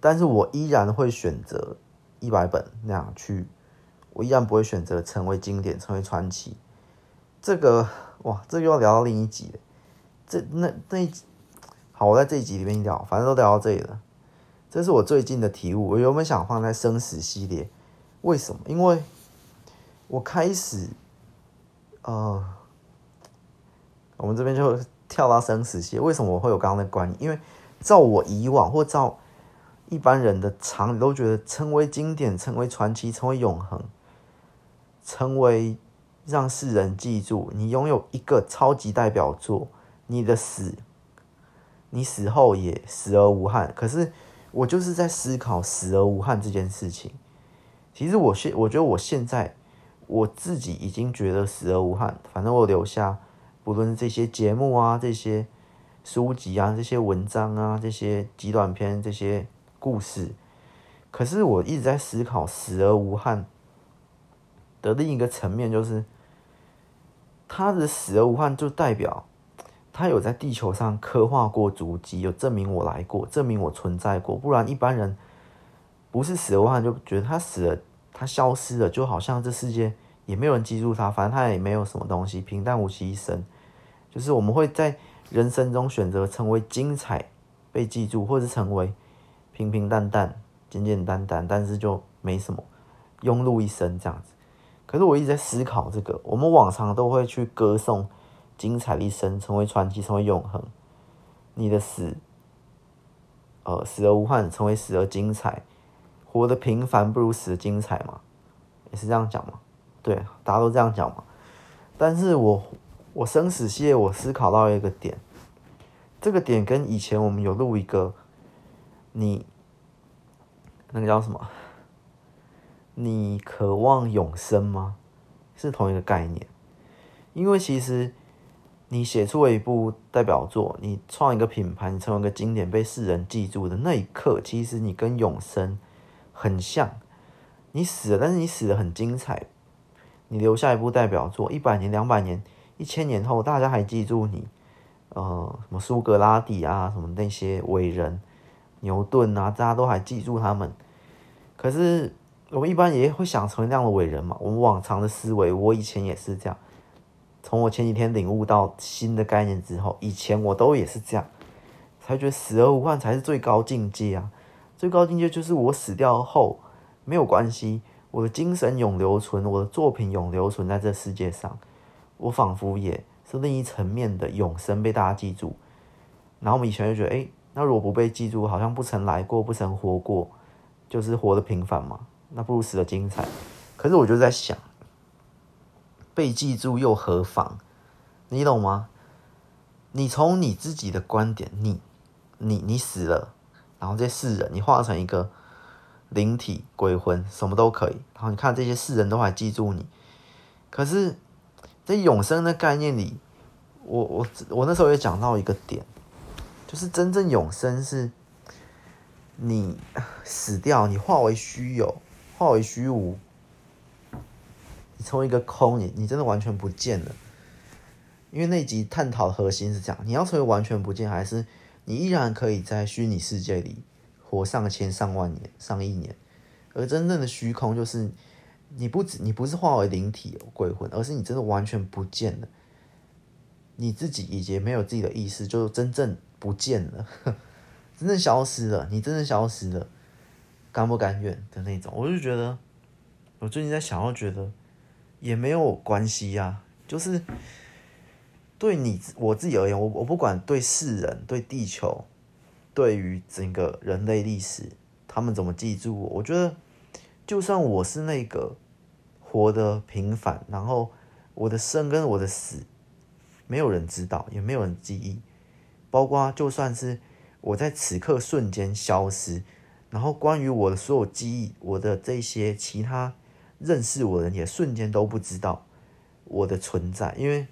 但是我依然会选择一百本那样去。我依然不会选择成为经典，成为传奇。这个哇，这又要聊到另一集了。这那那一集，好，我在这一集里面聊，反正都聊到这里了。这是我最近的体悟。我原本想放在生死系列，为什么？因为我开始，呃，我们这边就跳到生死系列。为什么我会有刚刚的观念？因为照我以往或照一般人的常理，都觉得成为经典、成为传奇、成为永恒。成为让世人记住，你拥有一个超级代表作，你的死，你死后也死而无憾。可是我就是在思考死而无憾这件事情。其实我现我觉得我现在我自己已经觉得死而无憾。反正我留下，不论这些节目啊、这些书籍啊、这些文章啊、这些极短篇、这些故事，可是我一直在思考死而无憾。的另一个层面就是，他的死而无憾，就代表他有在地球上刻画过足迹，有证明我来过，证明我存在过。不然一般人不是死而无憾，就觉得他死了，他消失了，就好像这世界也没有人记住他，反正他也没有什么东西，平淡无奇一生。就是我们会在人生中选择成为精彩被记住，或者成为平平淡淡、简简单单，但是就没什么庸碌一生这样子。可是我一直在思考这个，我们往常都会去歌颂精彩的一生，成为传奇，成为永恒。你的死，呃，死而无憾，成为死而精彩，活得平凡不如死得精彩嘛？也是这样讲嘛？对，大家都这样讲嘛？但是我我生死系列，我思考到一个点，这个点跟以前我们有录一个，你那个叫什么？你渴望永生吗？是同一个概念，因为其实你写出了一部代表作，你创一个品牌，你成为一个经典，被世人记住的那一刻，其实你跟永生很像。你死了，但是你死得很精彩，你留下一部代表作，一百年、两百年、一千年后，大家还记住你。呃，什么苏格拉底啊，什么那些伟人，牛顿啊，大家都还记住他们。可是我们一般也会想成为那样的伟人嘛？我们往常的思维，我以前也是这样。从我前几天领悟到新的概念之后，以前我都也是这样，才觉得死而无憾才是最高境界啊！最高境界就是我死掉后没有关系，我的精神永留存，我的作品永留存在这世界上，我仿佛也。是另一层面的永生被大家记住，然后我们以前就觉得，哎，那如果不被记住，好像不曾来过，不曾活过，就是活得平凡嘛，那不如死的精彩。可是我就在想，被记住又何妨？你懂吗？你从你自己的观点，你、你、你死了，然后这些世人，你化成一个灵体、鬼魂，什么都可以。然后你看这些世人都还记住你，可是。在永生的概念里，我我我那时候也讲到一个点，就是真正永生是，你死掉，你化为虚有，化为虚无，你成为一个空，你你真的完全不见了。因为那集探讨核心是这样，你要成为完全不见，还是你依然可以在虚拟世界里活上千上万年、上亿年，而真正的虚空就是。你不止，你不是化为灵体、鬼魂，而是你真的完全不见了，你自己已经没有自己的意识，就真正不见了，真正消失了，你真正消失了，甘不甘愿的那种？我就觉得，我最近在想，要觉得也没有关系呀、啊，就是对你我自己而言，我我不管对世人、对地球、对于整个人类历史，他们怎么记住我，我觉得就算我是那个。活得平凡，然后我的生跟我的死，没有人知道，也没有人记忆。包括就算是我在此刻瞬间消失，然后关于我的所有记忆，我的这些其他认识我的人也瞬间都不知道我的存在，因为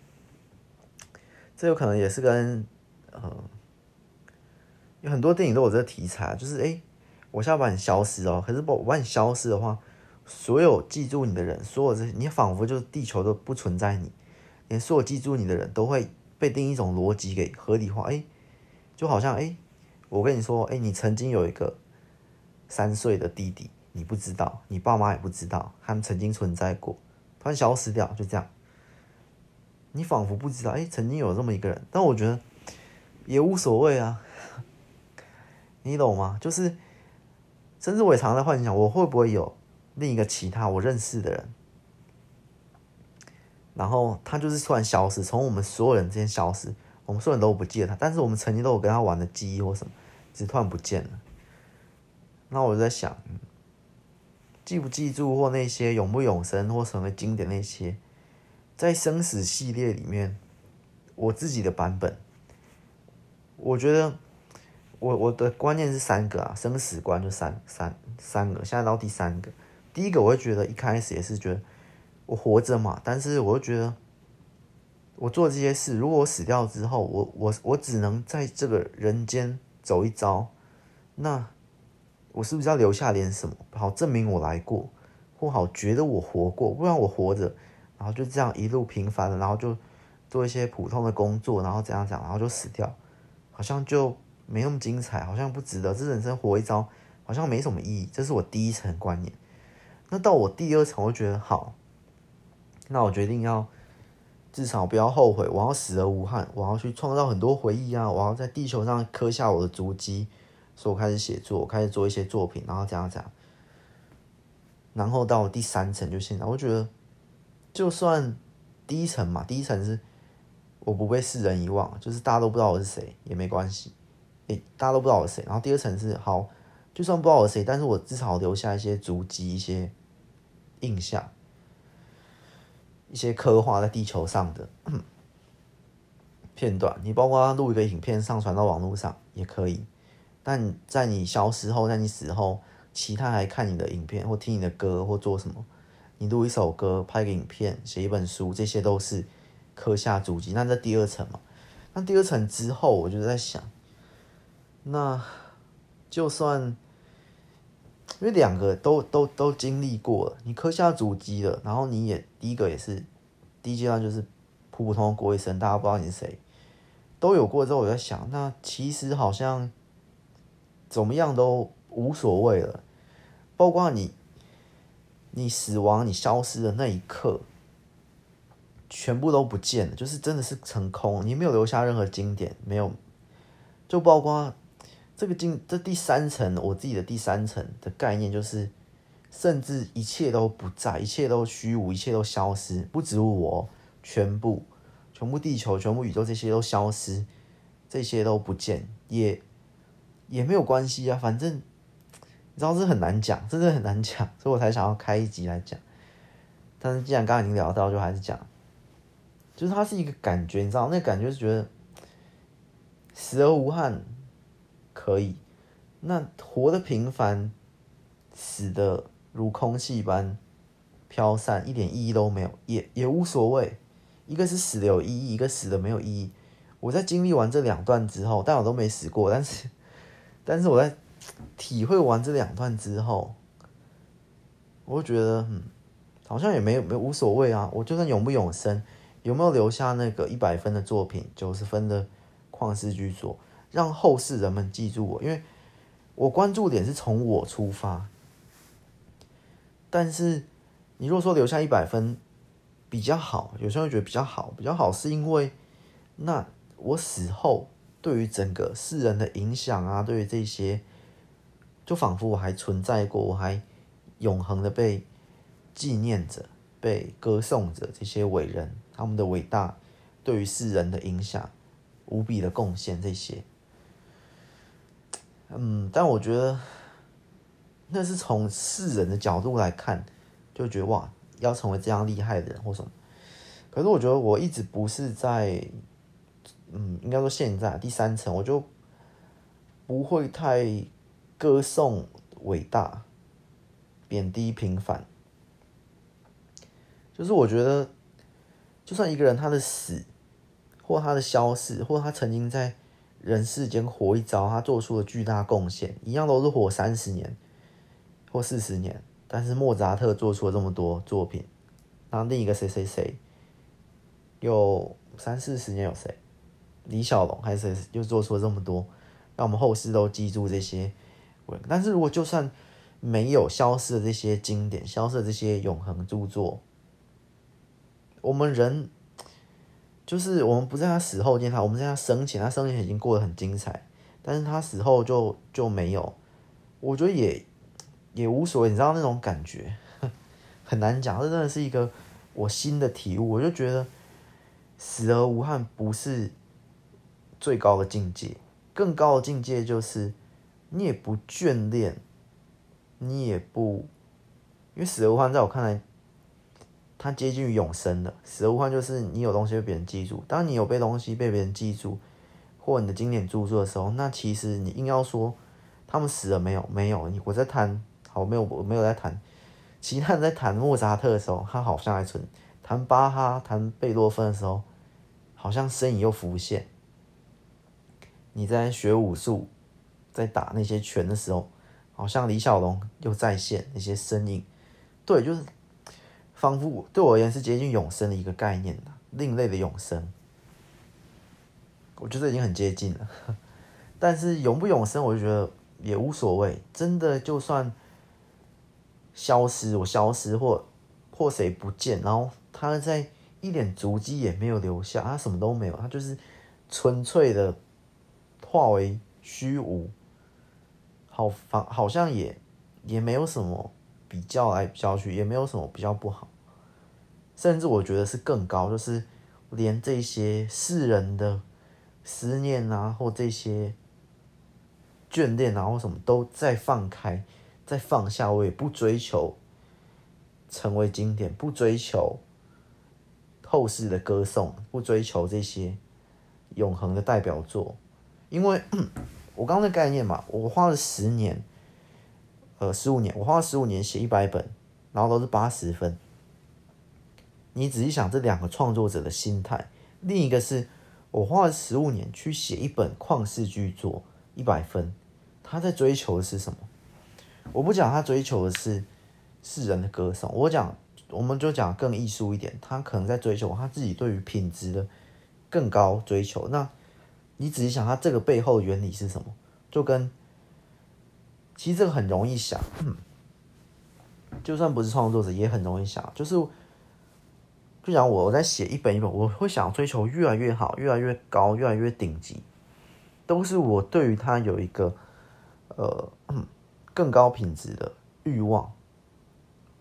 这有可能也是跟呃，有很多电影都有这个题材，就是诶，我现在把你消失哦，可是把，我把你消失的话。所有记住你的人，所有这些，你仿佛就是地球都不存在你，连所有记住你的人都会被另一种逻辑给合理化。哎，就好像哎，我跟你说，哎，你曾经有一个三岁的弟弟，你不知道，你爸妈也不知道，他们曾经存在过，突然消失掉，就这样，你仿佛不知道，哎，曾经有这么一个人。但我觉得也无所谓啊，你懂吗？就是，甚至我也常在幻想，我会不会有。另一个其他我认识的人，然后他就是突然消失，从我们所有人之间消失，我们所有人都不记得他，但是我们曾经都有跟他玩的记忆或什么，只突然不见了。那我就在想，记不记住或那些永不永生或成为经典那些，在生死系列里面，我自己的版本，我觉得我我的观念是三个啊，生死观就三三三个，现在到第三个。第一个，我会觉得一开始也是觉得我活着嘛，但是我又觉得我做这些事，如果我死掉之后，我我我只能在这个人间走一遭，那我是不是要留下点什么，好证明我来过，或好觉得我活过？不然我活着，然后就这样一路平凡的，然后就做一些普通的工作，然后怎样讲，然后就死掉，好像就没那么精彩，好像不值得。这人生活一遭，好像没什么意义。这是我第一层观念。那到我第二层，我觉得好，那我决定要至少不要后悔，我要死而无憾，我要去创造很多回忆啊，我要在地球上刻下我的足迹，所以我开始写作，开始做一些作品，然后这样这样，然后到第三层就现在，我觉得就算第一层嘛，第一层是我不被世人遗忘，就是大家都不知道我是谁也没关系，诶，大家都不知道我是谁，然后第二层是好，就算不知道我是谁，但是我至少留下一些足迹，一些。印象，一些刻画在地球上的片段，你包括录一个影片上传到网络上也可以。但在你消失后，在你死后，其他还看你的影片或听你的歌或做什么，你录一首歌、拍个影片、写一本书，这些都是刻下足迹。那在第二层嘛，那第二层之后，我就在想，那就算因为两个都都都经历过了，你刻下足迹了，然后你也第一个也是第一阶段就是普普通通过一生，大家不知道你是谁，都有过之后，我在想，那其实好像怎么样都无所谓了，包括你。你死亡，你消失的那一刻，全部都不见了，就是真的是成空，你没有留下任何经典，没有，就包括这个经这第三层，我自己的第三层的概念就是，甚至一切都不在，一切都虚无，一切都消失，不止我，全部，全部地球，全部宇宙，这些都消失，这些都不见，也也没有关系啊，反正。你知道这很难讲，真的很难讲，所以我才想要开一集来讲。但是既然刚刚已经聊到，就还是讲，就是它是一个感觉，你知道，那感觉是觉得死而无憾可以，那活得平凡，死的如空气般飘散，一点意义都没有，也也无所谓。一个是死的有意义，一个死的没有意义。我在经历完这两段之后，但我都没死过，但是，但是我在。体会完这两段之后，我就觉得，嗯，好像也没有没无所谓啊。我就算永不永生，有没有留下那个一百分的作品、九十分的旷世巨作，让后世人们记住我？因为我关注点是从我出发。但是你如果说留下一百分比较好，有些人会觉得比较好，比较好是因为那我死后对于整个世人的影响啊，对于这些。就仿佛我还存在过，我还永恒的被纪念着、被歌颂着。这些伟人他们的伟大，对于世人的影响，无比的贡献。这些，嗯，但我觉得那是从世人的角度来看，就觉得哇，要成为这样厉害的人或什么。可是我觉得我一直不是在，嗯，应该说现在第三层，我就不会太。歌颂伟大，贬低平凡，就是我觉得，就算一个人他的死，或他的消逝，或他曾经在人世间活一遭，他做出了巨大贡献，一样都是活三十年或四十年。但是莫扎特做出了这么多作品，然后另一个谁谁谁，有三四十年有谁？李小龙还是又做出了这么多，让我们后世都记住这些。但是如果就算没有消失的这些经典，消失的这些永恒著作，我们人就是我们不在他死后见他，我们在他生前，他生前已经过得很精彩，但是他死后就就没有，我觉得也也无所谓，你知道那种感觉 很难讲，这真的是一个我新的体悟，我就觉得死而无憾不是最高的境界，更高的境界就是。你也不眷恋，你也不，因为死而无憾，在我看来，它接近于永生的。死而无憾就是你有东西被别人记住。当你有被东西被别人记住，或你的经典著作的时候，那其实你硬要说他们死了没有？没有。你我在谈，好，没有，我没有在谈。其他人在谈莫扎特的时候，他好像还存；谈巴哈、谈贝多芬的时候，好像身影又浮现。你在学武术。在打那些拳的时候，好像李小龙又再现那些身影，对，就是仿佛对我而言是接近永生的一个概念，另类的永生。我觉得已经很接近了，但是永不永生，我就觉得也无所谓。真的，就算消失，我消失或或谁不见，然后他在一点足迹也没有留下，他什么都没有，他就是纯粹的化为虚无。好，好，好像也也没有什么比较来比较去，也没有什么比较不好，甚至我觉得是更高，就是连这些世人的思念啊，或这些眷恋啊，或什么都再放开，再放下，我也不追求成为经典，不追求后世的歌颂，不追求这些永恒的代表作，因为。我刚刚的概念嘛，我花了十年，呃，十五年，我花了十五年写一百本，然后都是八十分。你仔细想这两个创作者的心态，另一个是我花了十五年去写一本旷世巨作，一百分，他在追求的是什么？我不讲他追求的是世人的歌颂，我讲我们就讲更艺术一点，他可能在追求他自己对于品质的更高追求。那你仔细想，他这个背后的原理是什么？就跟其实这个很容易想。就算不是创作者，也很容易想，就是就讲我在写一本一本，我会想追求越来越好，越来越高，越来越顶级，都是我对于它有一个呃更高品质的欲望。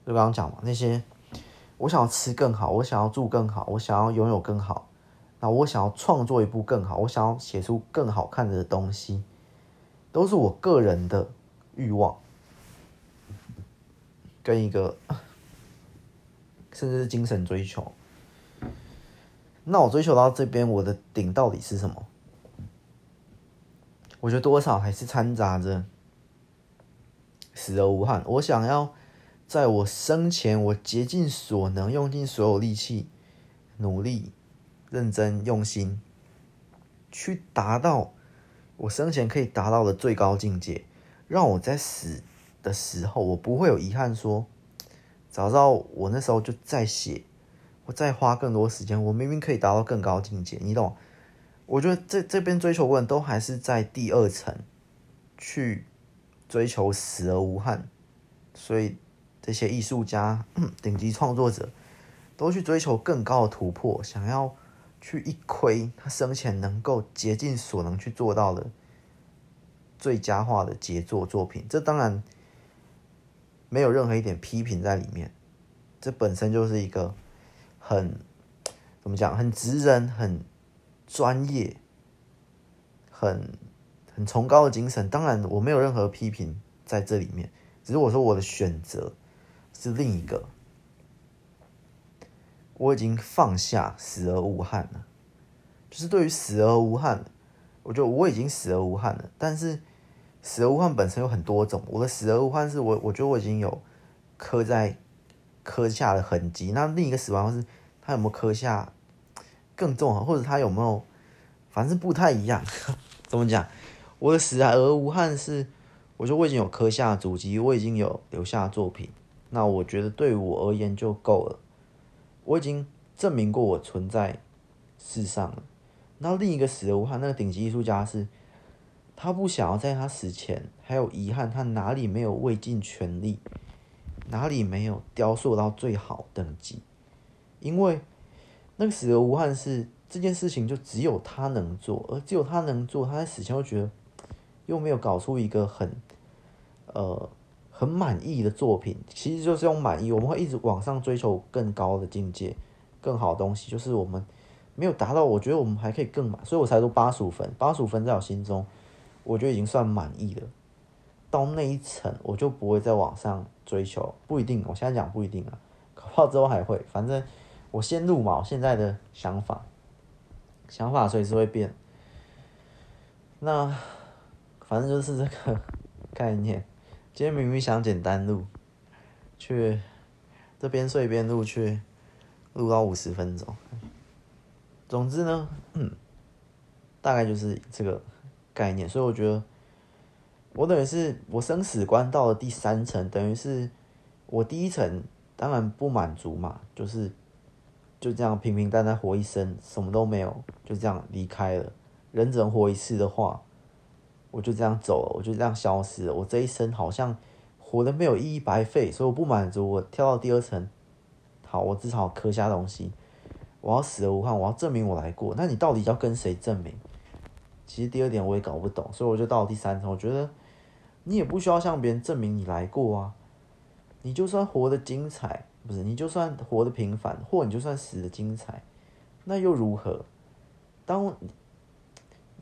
就刚刚讲嘛，那些我想要吃更好，我想要住更好，我想要拥有更好，那我想要创作一部更好，我想要写出更好看的东西，都是我个人的欲望。跟一个，甚至是精神追求。那我追求到这边，我的顶到底是什么？我觉得多少还是掺杂着死而无憾。我想要在我生前，我竭尽所能，用尽所有力气，努力、认真、用心，去达到我生前可以达到的最高境界，让我在死。的时候，我不会有遗憾说，早知道我那时候就再写，我再花更多时间，我明明可以达到更高境界，你懂？我觉得这这边追求问都还是在第二层，去追求死而无憾，所以这些艺术家、顶级创作者都去追求更高的突破，想要去一窥他生前能够竭尽所能去做到的最佳化的杰作作品，这当然。没有任何一点批评在里面，这本身就是一个很怎么讲，很直人、很专业、很很崇高的精神。当然，我没有任何批评在这里面，只是我说我的选择是另一个。我已经放下死而无憾了，就是对于死而无憾，我觉得我已经死而无憾了，但是。死而无憾本身有很多种，我的死而无憾是我我觉得我已经有刻在刻下的痕迹。那另一个死亡是，他有没有刻下更重，或者他有没有，反正不太一样。怎么讲？我的死而无憾是，我觉得我已经有刻下足迹，我已经有留下作品。那我觉得对我而言就够了，我已经证明过我存在世上了。然后另一个死而无憾，那个顶级艺术家是。他不想要在他死前还有遗憾，他哪里没有未尽全力，哪里没有雕塑到最好等级，因为那个死而无憾是这件事情就只有他能做，而只有他能做，他在死前又觉得又没有搞出一个很呃很满意的作品，其实就是用满意，我们会一直往上追求更高的境界，更好的东西，就是我们没有达到，我觉得我们还可以更满，所以我才说八十五分，八十五分在我心中。我觉得已经算满意了，到那一层我就不会再往上追求，不一定。我现在讲不一定啊，考不好之后还会。反正我先入嘛，我现在的想法，想法随时会变。那反正就是这个 概念。今天明明想简单录，却这边睡边录，却录到五十分钟。总之呢，大概就是这个。概念，所以我觉得我等于是我生死观到了第三层，等于是我第一层当然不满足嘛，就是就这样平平淡淡活一生，什么都没有，就这样离开了。人只能活一次的话，我就这样走了，我就这样消失了。我这一生好像活得没有意义，白费，所以我不满足。我跳到第二层，好，我至少刻下东西，我要死而无憾，我要证明我来过。那你到底要跟谁证明？其实第二点我也搞不懂，所以我就到了第三层。我觉得你也不需要向别人证明你来过啊，你就算活得精彩，不是，你就算活得平凡，或你就算死得精彩，那又如何？当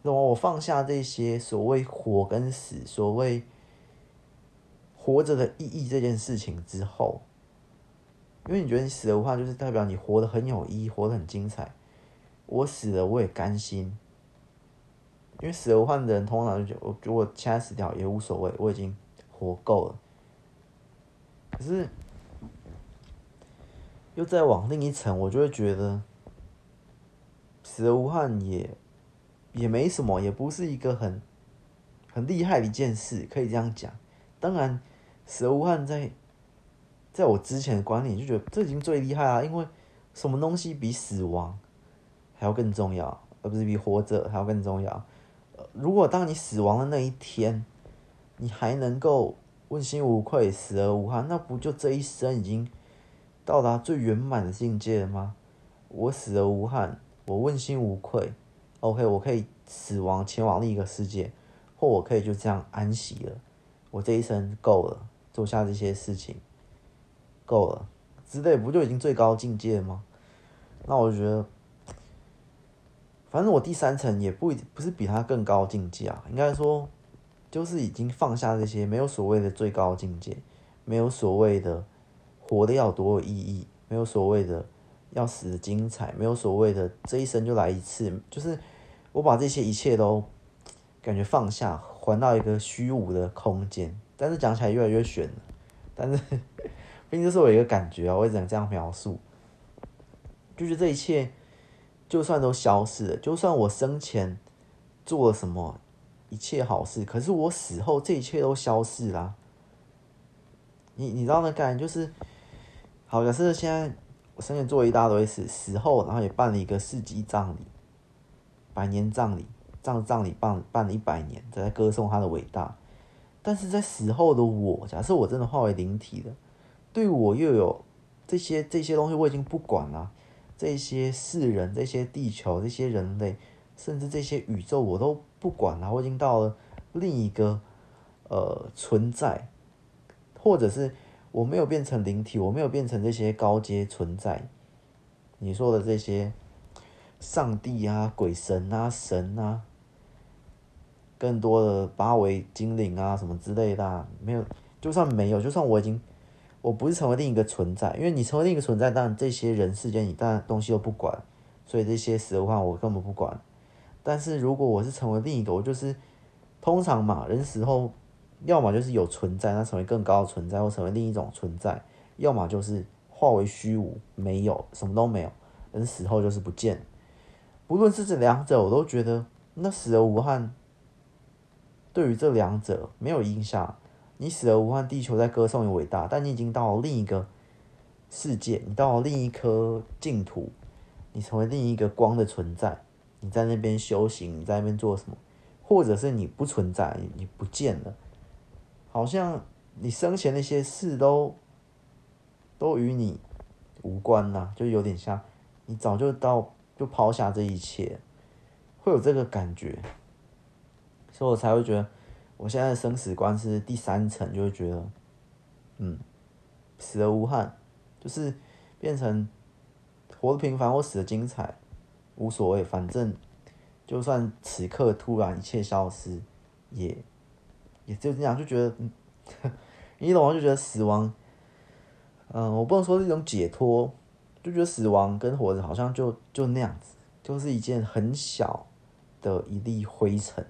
那么我放下这些所谓活跟死，所谓活着的意义这件事情之后，因为你觉得你死的话，就是代表你活得很有意义，活得很精彩。我死了，我也甘心。因为死而无憾的人，通常就觉得，我如果现在死掉也无所谓，我已经活够了。可是，又再往另一层，我就会觉得死而无憾也也没什么，也不是一个很很厉害的一件事，可以这样讲。当然，死而无憾在在我之前的观念就觉得这已经最厉害了，因为什么东西比死亡还要更重要，而不是比活着还要更重要。如果当你死亡的那一天，你还能够问心无愧、死而无憾，那不就这一生已经到达最圆满的境界了吗？我死而无憾，我问心无愧，OK，我可以死亡前往另一个世界，或我可以就这样安息了。我这一生够了，做下这些事情够了，之类不就已经最高境界了吗？那我觉得。反正我第三层也不不是比他更高境界啊，应该说就是已经放下这些，没有所谓的最高境界，没有所谓的活得要多有意义，没有所谓的要死的精彩，没有所谓的这一生就来一次，就是我把这些一切都感觉放下，还到一个虚无的空间。但是讲起来越来越玄，但是 毕竟是我一个感觉啊，我也只能这样描述，就是这一切。就算都消失了，就算我生前做了什么一切好事，可是我死后这一切都消失了。你你知道那概念就是，好，假设现在我生前做一大堆事，死后然后也办了一个世纪葬礼，百年葬礼，葬葬礼办办了一百年，在歌颂他的伟大。但是在死后的我，假设我真的化为灵体了，对我又有这些这些东西，我已经不管了。这些世人、这些地球、这些人类，甚至这些宇宙，我都不管了。我已经到了另一个呃存在，或者是我没有变成灵体，我没有变成这些高阶存在。你说的这些上帝啊、鬼神啊、神啊，更多的八维精灵啊什么之类的，没有，就算没有，就算我已经。我不是成为另一个存在，因为你成为另一个存在，当然这些人世间你当然东西都不管，所以这些死的话我根本不管。但是如果我是成为另一个，我就是通常嘛，人死后要么就是有存在，那成为更高的存在，或成为另一种存在；要么就是化为虚无，没有什么都没有，人死后就是不见。不论是这两者，我都觉得那死而无憾，对于这两者没有影响。你死而无憾，地球在歌颂你伟大，但你已经到了另一个世界，你到了另一颗净土，你成为另一个光的存在，你在那边修行，你在那边做什么？或者是你不存在，你不见了，好像你生前那些事都都与你无关呐，就有点像你早就到就抛下这一切，会有这个感觉，所以我才会觉得。我现在的生死观是第三层，就会觉得，嗯，死而无憾，就是变成活得平凡或死得精彩，无所谓，反正就算此刻突然一切消失，也也就这样，就觉得，嗯，你懂吗？就觉得死亡，嗯，我不能说是一种解脱，就觉得死亡跟活着好像就就那样子，就是一件很小的一粒灰尘。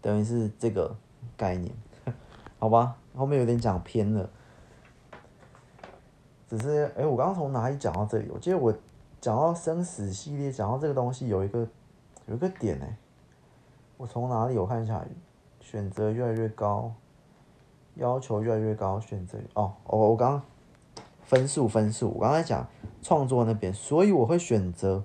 等于是这个概念，好吧？后面有点讲偏了，只是哎、我刚刚从哪里讲到这里？我记得我讲到生死系列，讲到这个东西有一个有一个点哎，我从哪里？我看一下，选择越来越高，要求越来越高，选择哦，我我刚分数分数，我刚才讲创作那边，所以我会选择。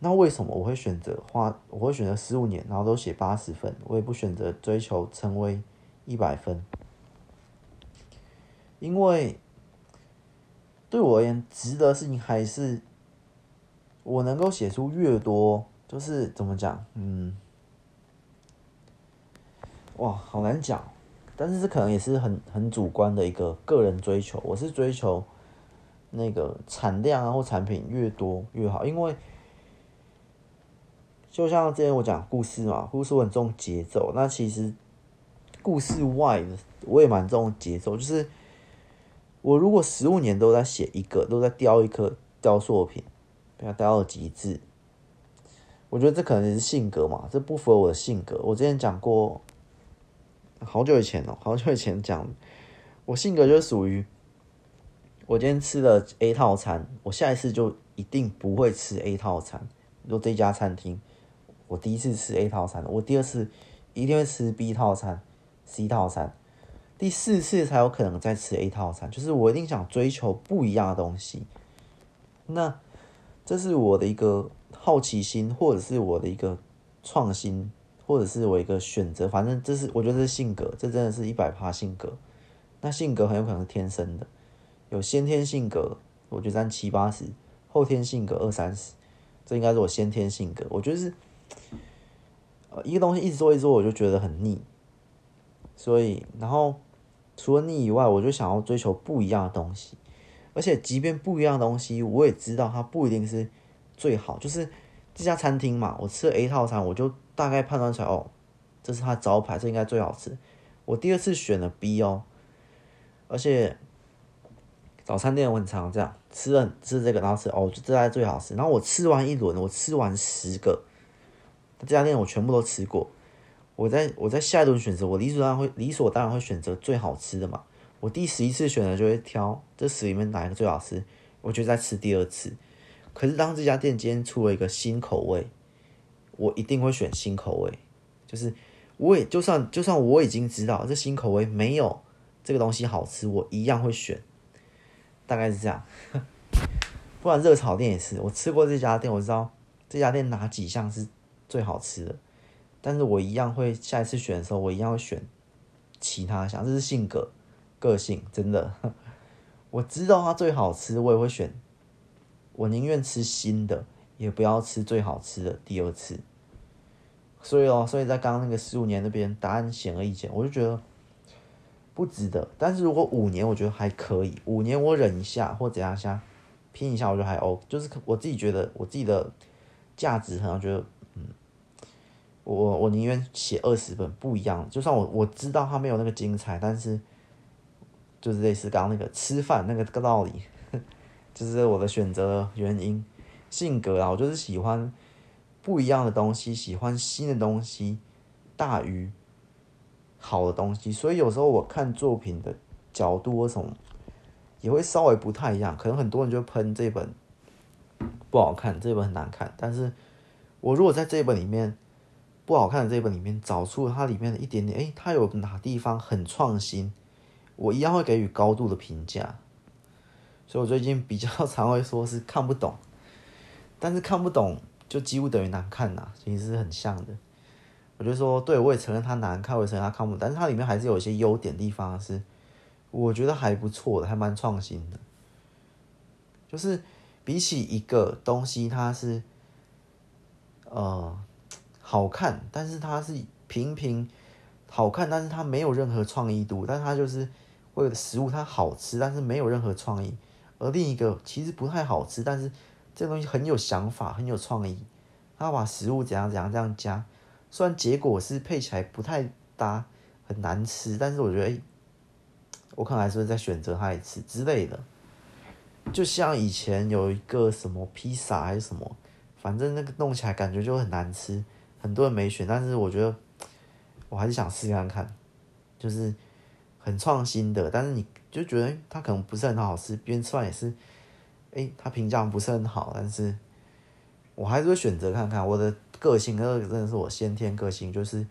那为什么我会选择花？我会选择十五年，然后都写八十分，我也不选择追求成为一百分，因为对我而言，值得的事情还是我能够写出越多，就是怎么讲，嗯，哇，好难讲，但是这可能也是很很主观的一个个人追求。我是追求那个产量啊，或产品越多越好，因为。就像之前我讲故事嘛，故事我很重节奏。那其实故事外的我也蛮重节奏。就是我如果十五年都在写一个，都在雕一颗雕塑品，把它雕到极致，我觉得这可能也是性格嘛，这不符合我的性格。我之前讲过，好久以前哦，好久以前讲，我性格就属于我今天吃了 A 套餐，我下一次就一定不会吃 A 套餐。如果这家餐厅我第一次吃 A 套餐，我第二次一定会吃 B 套餐、C 套餐，第四次才有可能再吃 A 套餐。就是我一定想追求不一样的东西。那这是我的一个好奇心，或者是我的一个创新，或者是我一个选择。反正这是我觉得是性格，这真的是一百趴性格。那性格很有可能是天生的。有先天性格，我觉得占七八十；后天性格二三十。这应该是我先天性格。我觉得是，呃，一个东西一直做一直做，我就觉得很腻。所以，然后除了腻以外，我就想要追求不一样的东西。而且，即便不一样的东西，我也知道它不一定是最好。就是这家餐厅嘛，我吃了 A 套餐，我就大概判断出来，哦，这是它招牌，这应该最好吃。我第二次选了 B 哦，而且。早餐店我很常这样吃了吃这个，然后吃哦，这家最好吃。然后我吃完一轮，我吃完十个，这家店我全部都吃过。我在我在下一轮选择，我理所当然会理所当然会选择最好吃的嘛。我第十一次选择就会挑这十里面哪一个最好吃，我就再吃第二次。可是当这家店今天出了一个新口味，我一定会选新口味。就是我也就算就算我已经知道这新口味没有这个东西好吃，我一样会选。大概是这样，不然热炒店也是，我吃过这家店，我知道这家店哪几项是最好吃的，但是我一样会下一次选的时候，我一样会选其他项，这是性格、个性，真的，我知道它最好吃，我也会选，我宁愿吃新的，也不要吃最好吃的第二次。所以哦，所以在刚刚那个十五年那边，答案显而易见，我就觉得。不值得，但是如果五年，我觉得还可以。五年我忍一下或怎样下拼一下，我觉得还 OK。就是我自己觉得我自己的价值，好像觉得，嗯，我我宁愿写二十本不一样。就算我我知道它没有那个精彩，但是就是类似刚刚那个吃饭那个个道理，就是我的选择原因。性格啊，我就是喜欢不一样的东西，喜欢新的东西大于。好的东西，所以有时候我看作品的角度或什么也会稍微不太一样。可能很多人就喷这本不好看，这本很难看。但是我如果在这本里面不好看的这本里面找出它里面的一点点，诶，它有哪地方很创新，我一样会给予高度的评价。所以我最近比较 常会说是看不懂，但是看不懂就几乎等于难看呐，其实是很像的。我就说，对，我也承认它难看，我也承认它看不懂，但是它里面还是有一些优点地方，是我觉得还不错的，还蛮创新的。就是比起一个东西，它是呃好看，但是它是平平好看，但是它没有任何创意度，但是它就是为了食物它好吃，但是没有任何创意。而另一个其实不太好吃，但是这个东西很有想法，很有创意，它把食物怎样怎样这样加。虽然结果是配起来不太搭，很难吃，但是我觉得，欸，我可能还是会再选择它一次之类的。就像以前有一个什么披萨还是什么，反正那个弄起来感觉就很难吃，很多人没选，但是我觉得我还是想试看看，就是很创新的，但是你就觉得、它可能不是很好吃，别人吃完也是，哎、欸，它评价不是很好，但是我还是会选择看看我的。个性，那个真的是我先天个性，就是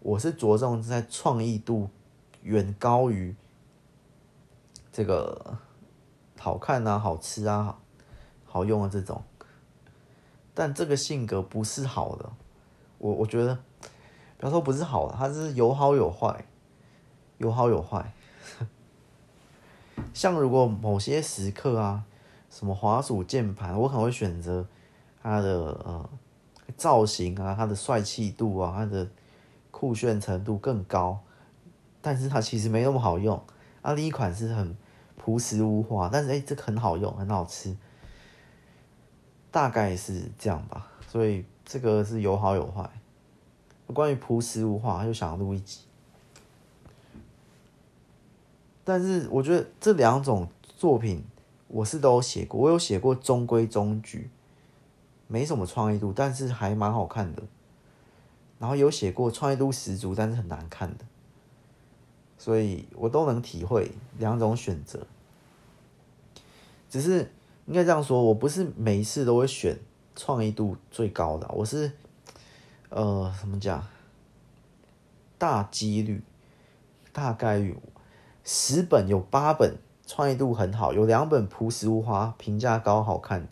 我是着重在创意度远高于这个好看啊、好吃啊、好用啊这种。但这个性格不是好的，我我觉得，不要说不是好的，它是有好有坏，有好有坏。像如果某些时刻啊，什么滑鼠键盘，我可能会选择它的呃。造型啊，它的帅气度啊，它的酷炫程度更高，但是它其实没那么好用。啊，另一款是很朴实无华，但是诶、这个很好用，很好吃，大概是这样吧。所以这个是有好有坏。关于朴实无华，就想录一集。但是我觉得这两种作品我是都写过，我有写过中规中矩。没什么创意度，但是还蛮好看的。然后有写过创意度十足，但是很难看的。所以我都能体会两种选择。只是应该这样说，我不是每一次都会选创意度最高的，我是呃，怎么讲？大几率、大概率，十本有八本创意度很好，有两本朴实无华，评价高，好看。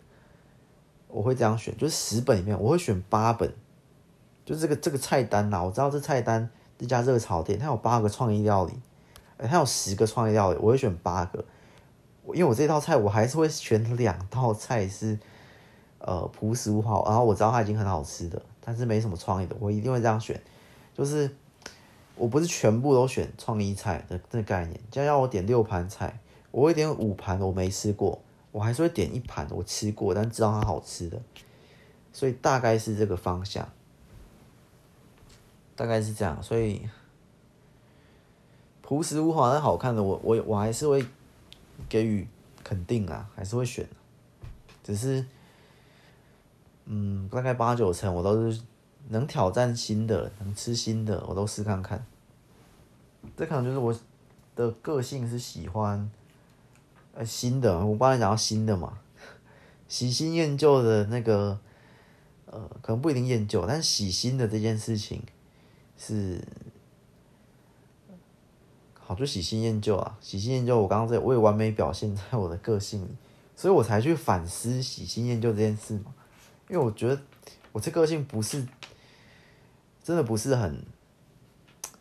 我会这样选，就是十本里面我会选八本，就这个这个菜单呐，我知道这菜单这家热炒店它有八个创意料理，它有十个创意料理，我会选八个。因为我这道菜我还是会选两道菜是呃朴实无华，然后我知道它已经很好吃的，但是没什么创意的，我一定会这样选，就是。我不是全部都选创意菜的这个概念，就要我点六盘菜，我会点五盘我没吃过，我还是会点一盘我吃过但知道它好吃的，所以大概是这个方向，大概是这样，所以朴实无华但好看的我我我还是会给予肯定啊，还是会选，只是嗯大概八九成我都是。能挑战新的，能吃新的，我都试看看。这可能就是我的个性是喜欢，呃，新的。我帮你讲到新的嘛，喜新厌旧的那个，呃，可能不一定厌旧，但喜新的这件事情是好，就喜新厌旧啊。喜新厌旧，我刚刚在我也完美表现在我的个性里，所以我才去反思喜新厌旧这件事嘛。因为我觉得我这个性不是。真的不是很，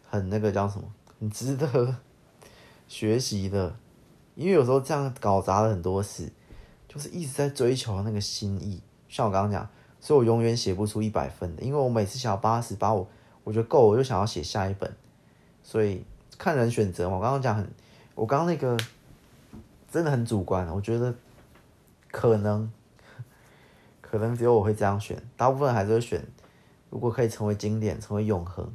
很那个叫什么，很值得 学习的，因为有时候这样搞砸了很多事，就是一直在追求那个心意。像我刚刚讲，所以我永远写不出一百分的，因为我每次想要八十八，我我觉得够，我就想要写下一本。所以看人选择嘛，我刚刚讲很，我刚刚那个真的很主观，我觉得可能可能只有我会这样选，大部分还是会选。如果可以成为经典，成为永恒，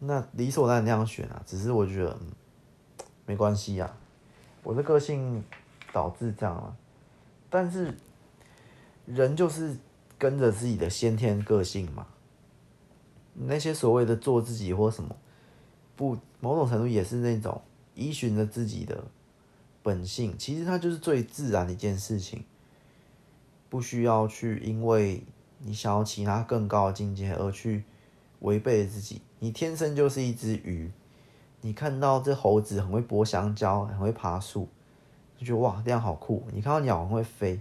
那理所当然那样选啊。只是我觉得，没关系呀，我的个性导致这样了。但是人就是跟着自己的先天个性嘛。那些所谓的做自己或什么，不，某种程度也是那种依循着自己的本性。其实它就是最自然的一件事情，不需要去因为。你想要其他更高的境界，而去违背自己。你天生就是一只鱼，你看到这猴子很会剥香蕉，很会爬树，就觉得哇，这样好酷。你看到鸟很会飞，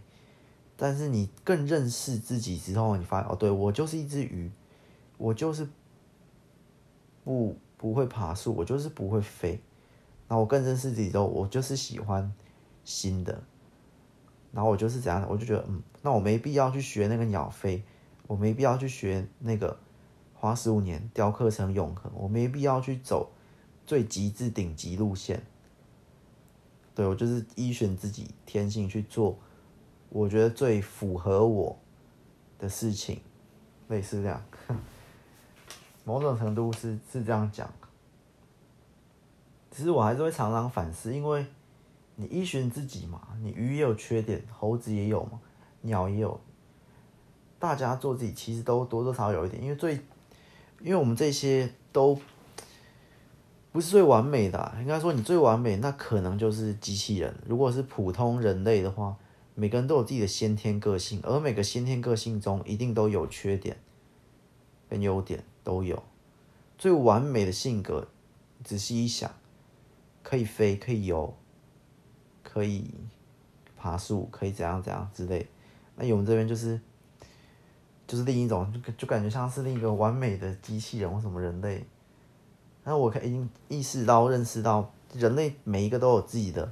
但是你更认识自己之后，你发现哦，对，我就是一只鱼，我就是不不会爬树，我就是不会飞。然后我更认识自己之后，我就是喜欢新的。然后我就是这样，我就觉得嗯，那我没必要去学那个鸟飞。我没必要去学那个花十五年雕刻成永恒，我没必要去走最极致顶级路线。对，我就是依循自己天性去做，我觉得最符合我的事情，类似这样。某种程度是是这样讲，其实我还是会常常反思，因为你依循自己嘛，你鱼也有缺点，猴子也有嘛，鸟也有。大家做自己，其实都多多少少有一点，因为最，因为我们这些都不是最完美的，应该说你最完美，那可能就是机器人。如果是普通人类的话，每个人都有自己的先天个性，而每个先天个性中一定都有缺点跟优点都有。最完美的性格，仔细一想，可以飞，可以游，可以爬树，可以怎样怎样之类。那我们这边就是。就是另一种，就就感觉像是另一个完美的机器人或什么人类。那我已经意识到、认识到，人类每一个都有自己的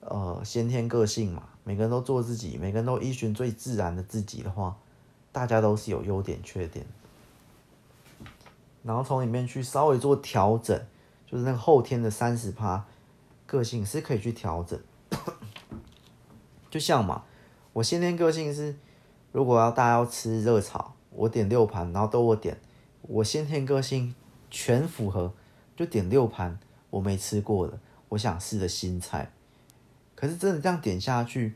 呃先天个性嘛，每个人都做自己，每个人都依循最自然的自己的话，大家都是有优点、缺点，然后从里面去稍微做调整，就是那个后天的三十趴个性是可以去调整。就像嘛，我先天个性是。如果要大家要吃热炒，我点六盘，然后都我点，我先天个性全符合，就点六盘我没吃过的，我想试的新菜。可是真的这样点下去，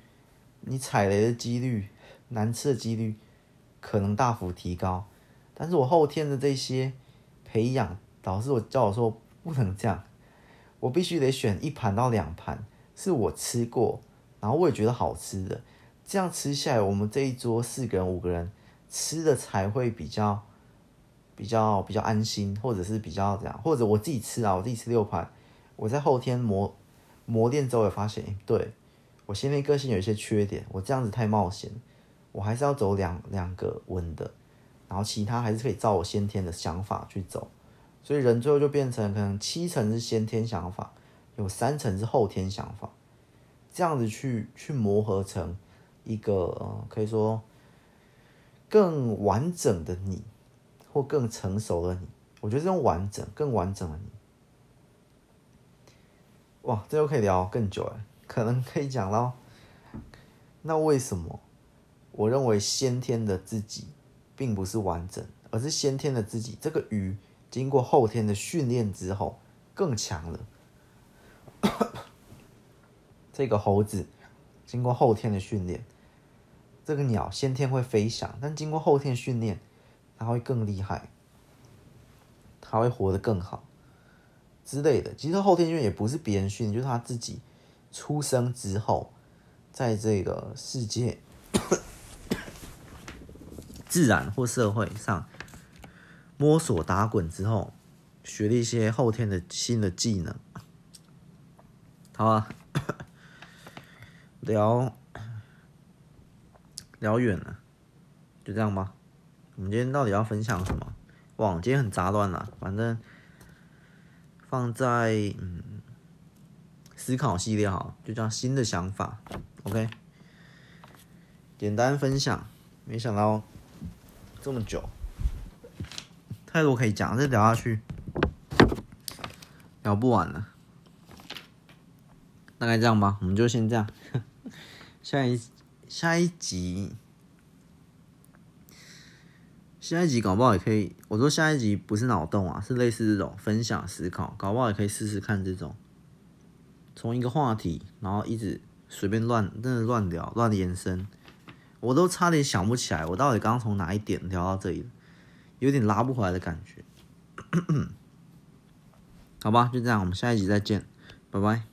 你踩雷的几率、难吃的几率可能大幅提高。但是我后天的这些培养，导师我叫我说不能这样，我必须得选一盘到两盘是我吃过，然后我也觉得好吃的，这样吃下来，我们这一桌四个人、五个人吃的才会比较比较比较安心，或者是比较这样，或者我自己吃啊，我自己吃六盘，我在后天磨磨练之后也发现，对，我先天个性有一些缺点，我这样子太冒险，我还是要走两两个稳的，然后其他还是可以照我先天的想法去走。所以人最后就变成可能七成是先天想法，有三成是后天想法，这样子去去磨合成一个呃，可以说更完整的你，或更成熟的你。我觉得这种完整、更完整的你，哇，这又可以聊更久了，可能可以讲到那为什么我认为先天的自己并不是完整，而是先天的自己这个鱼。经过后天的训练之后，更强了。这个猴子经过后天的训练，这个鸟先天会飞翔，但经过后天训练，他会更厉害，他会活得更好之类的。其实后天训练也不是别人训练，就是他自己出生之后，在这个世界、自然或社会上。摸索打滚之后，学了一些后天的新的技能。好啊，聊聊远了，就这样吧。我们今天到底要分享什么？哇，今天很杂乱了，反正放在嗯思考系列哈，就叫新的想法。OK，简单分享，没想到这么久。太多可以讲，再聊下去聊不完了。大概这样吧，我们就先这样。下一下一集，下一集搞不好也可以。我说下一集不是脑洞啊，是类似这种分享思考，搞不好也可以试试看这种。从一个话题，然后一直随便乱，真的乱聊，乱延伸，我都差点想不起来，我到底刚刚从哪一点聊到这里。有点拉不回来的感觉，好吧，就这样，我们下一集再见，拜拜。